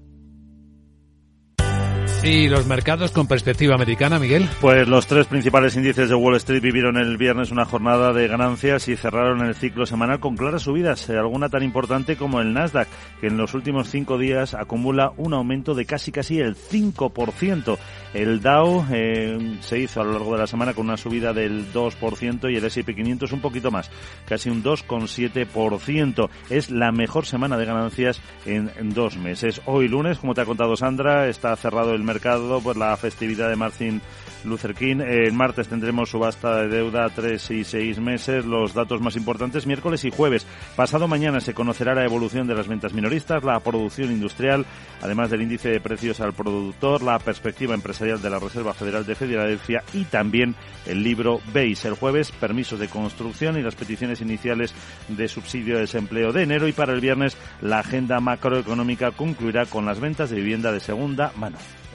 ¿Y los mercados con perspectiva americana, Miguel? Pues los tres principales índices de Wall Street vivieron el viernes una jornada de ganancias y cerraron el ciclo semanal con claras subidas, eh, alguna tan importante como el Nasdaq, que en los últimos cinco días acumula un aumento de casi casi el 5%. El Dow eh, se hizo a lo largo de la semana con una subida del 2% y el S&P 500 un poquito más, casi un 2,7%. Es la mejor semana de ganancias en, en dos meses. Hoy lunes, como te ha contado Sandra, está cerrado el mercado por la festividad de Martin Luther King. El martes tendremos subasta de deuda tres y seis meses, los datos más importantes miércoles y jueves. Pasado mañana se conocerá la evolución de las ventas minoristas, la producción industrial, además del índice de precios al productor, la perspectiva empresarial de la Reserva Federal de Filadelfia y también el libro BASE. El jueves, permisos de construcción y las peticiones iniciales de subsidio de desempleo de enero y para el viernes la agenda macroeconómica concluirá con las ventas de vivienda de segunda mano.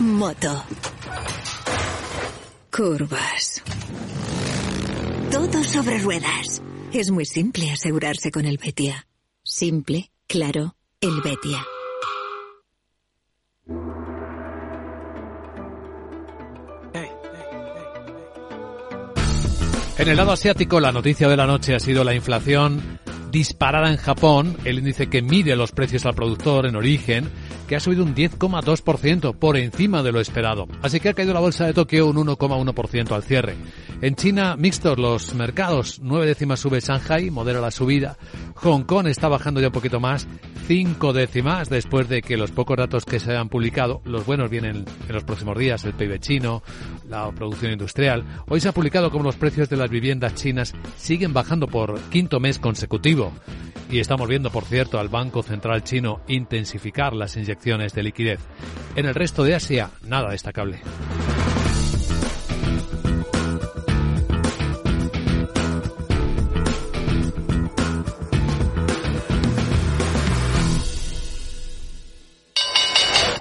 Moto. Curvas. Todo sobre ruedas. Es muy simple asegurarse con el Betia. Simple, claro, el Betia. En el lado asiático, la noticia de la noche ha sido la inflación disparada en Japón, el índice que mide los precios al productor en origen, que ha subido un 10,2%, por encima de lo esperado. Así que ha caído la bolsa de Tokio un 1,1% al cierre. En China, mixtos los mercados. Nueve décimas sube Shanghai, modera la subida. Hong Kong está bajando ya un poquito más, cinco décimas después de que los pocos datos que se han publicado, los buenos vienen en los próximos días, el PIB chino, la producción industrial. Hoy se ha publicado como los precios de las viviendas chinas siguen bajando por quinto mes consecutivo. Y estamos viendo, por cierto, al Banco Central chino intensificar las inyecciones de liquidez. En el resto de Asia, nada destacable.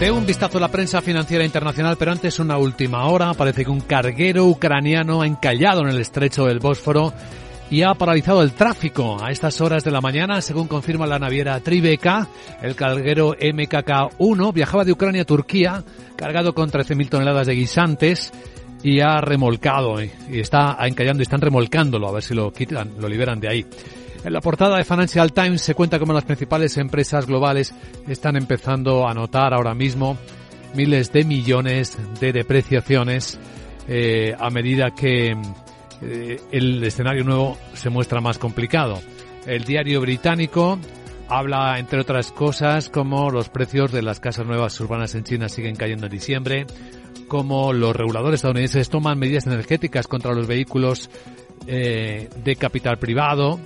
De un vistazo a la prensa financiera internacional, pero antes una última hora. Parece que un carguero ucraniano ha encallado en el estrecho del Bósforo y ha paralizado el tráfico a estas horas de la mañana, según confirma la naviera Tribeca. El carguero MKK-1 viajaba de Ucrania a Turquía, cargado con 13.000 toneladas de guisantes y ha remolcado y está encallando y están remolcándolo a ver si lo quitan, lo liberan de ahí. En la portada de Financial Times se cuenta cómo las principales empresas globales están empezando a notar ahora mismo miles de millones de depreciaciones eh, a medida que eh, el escenario nuevo se muestra más complicado. El diario británico habla, entre otras cosas, como los precios de las casas nuevas urbanas en China siguen cayendo en diciembre, como los reguladores estadounidenses toman medidas energéticas contra los vehículos eh, de capital privado,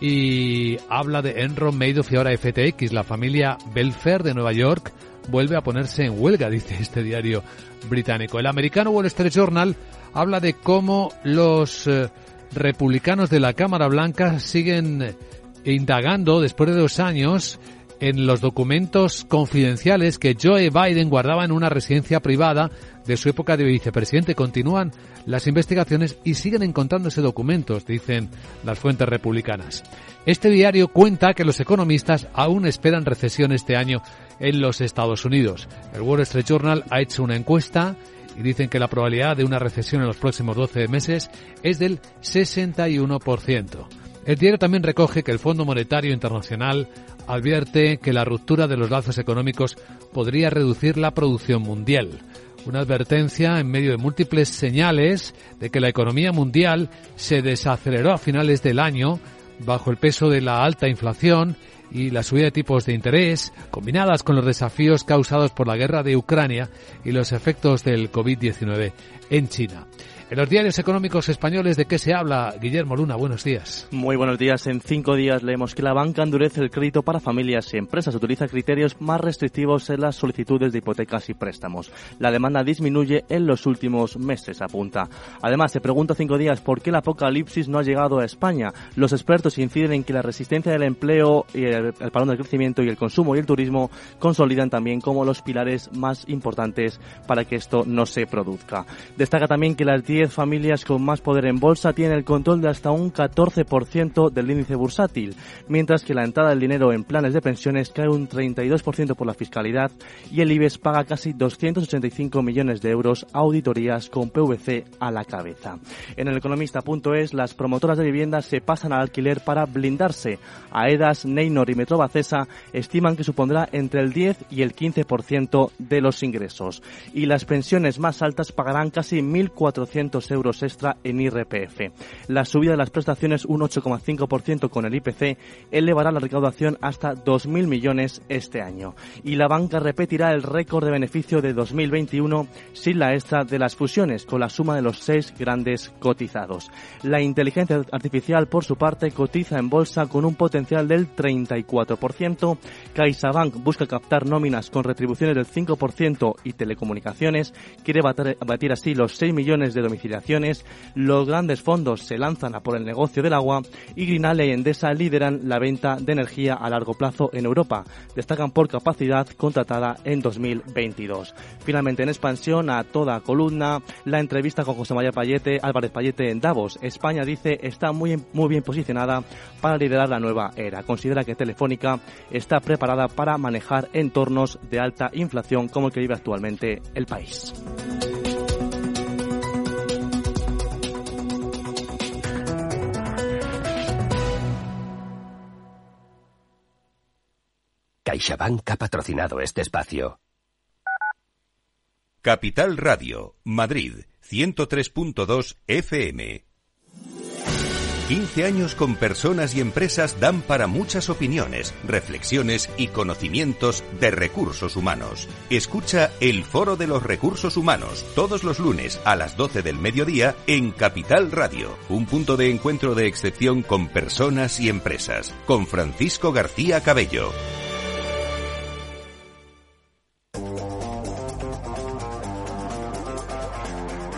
y habla de Enron, Madoff y ahora FTX. La familia Belfer de Nueva York vuelve a ponerse en huelga, dice este diario británico. El americano Wall Street Journal habla de cómo los eh, republicanos de la Cámara Blanca siguen indagando después de dos años en los documentos confidenciales que Joe Biden guardaba en una residencia privada de su época de vicepresidente. Continúan las investigaciones y siguen encontrándose documentos, dicen las fuentes republicanas. Este diario cuenta que los economistas aún esperan recesión este año en los Estados Unidos. El Wall Street Journal ha hecho una encuesta y dicen que la probabilidad de una recesión en los próximos 12 meses es del 61%. El diario también recoge que el Fondo Monetario Internacional advierte que la ruptura de los lazos económicos podría reducir la producción mundial. Una advertencia en medio de múltiples señales de que la economía mundial se desaceleró a finales del año bajo el peso de la alta inflación y la subida de tipos de interés, combinadas con los desafíos causados por la guerra de Ucrania y los efectos del COVID-19 en China. En los diarios económicos españoles, ¿de qué se habla? Guillermo Luna, buenos días. Muy buenos días. En cinco días leemos que la banca endurece el crédito para familias y empresas. Utiliza criterios más restrictivos en las solicitudes de hipotecas y préstamos. La demanda disminuye en los últimos meses, apunta. Además, se pregunta cinco días por qué el apocalipsis no ha llegado a España. Los expertos inciden en que la resistencia del empleo, y el, el parón del crecimiento y el consumo y el turismo consolidan también como los pilares más importantes para que esto no se produzca. Destaca también que la 10 familias con más poder en bolsa tienen el control de hasta un 14% del índice bursátil, mientras que la entrada del dinero en planes de pensiones cae un 32% por la fiscalidad y el IBEX paga casi 285 millones de euros a auditorías con PVC a la cabeza. En el economista.es, las promotoras de viviendas se pasan al alquiler para blindarse. AEDAS, Neynor y Metrobacesa estiman que supondrá entre el 10 y el 15% de los ingresos. Y las pensiones más altas pagarán casi 1.400 euros extra en IRPF. La subida de las prestaciones, un 8,5% con el IPC, elevará la recaudación hasta 2.000 millones este año. Y la banca repetirá el récord de beneficio de 2021 sin la extra de las fusiones, con la suma de los seis grandes cotizados. La inteligencia artificial, por su parte, cotiza en bolsa con un potencial del 34%. CaixaBank busca captar nóminas con retribuciones del 5% y telecomunicaciones quiere batir así los 6 millones de domicilios domiciliaciones, los grandes fondos se lanzan a por el negocio del agua y Grinale y Endesa lideran la venta de energía a largo plazo en Europa. Destacan por capacidad contratada en 2022. Finalmente en expansión a toda columna, la entrevista con José María Payete, Álvarez Payete en Davos. España dice está muy, muy bien posicionada para liderar la nueva era. Considera que Telefónica está preparada para manejar entornos de alta inflación como el que vive actualmente el país. CaixaBank ha patrocinado este espacio. Capital Radio, Madrid, 103.2 FM. 15 años con personas y empresas dan para muchas opiniones, reflexiones y conocimientos de recursos humanos. Escucha el Foro de los Recursos Humanos todos los lunes a las 12 del mediodía en Capital Radio, un punto de encuentro de excepción con personas y empresas, con Francisco García Cabello.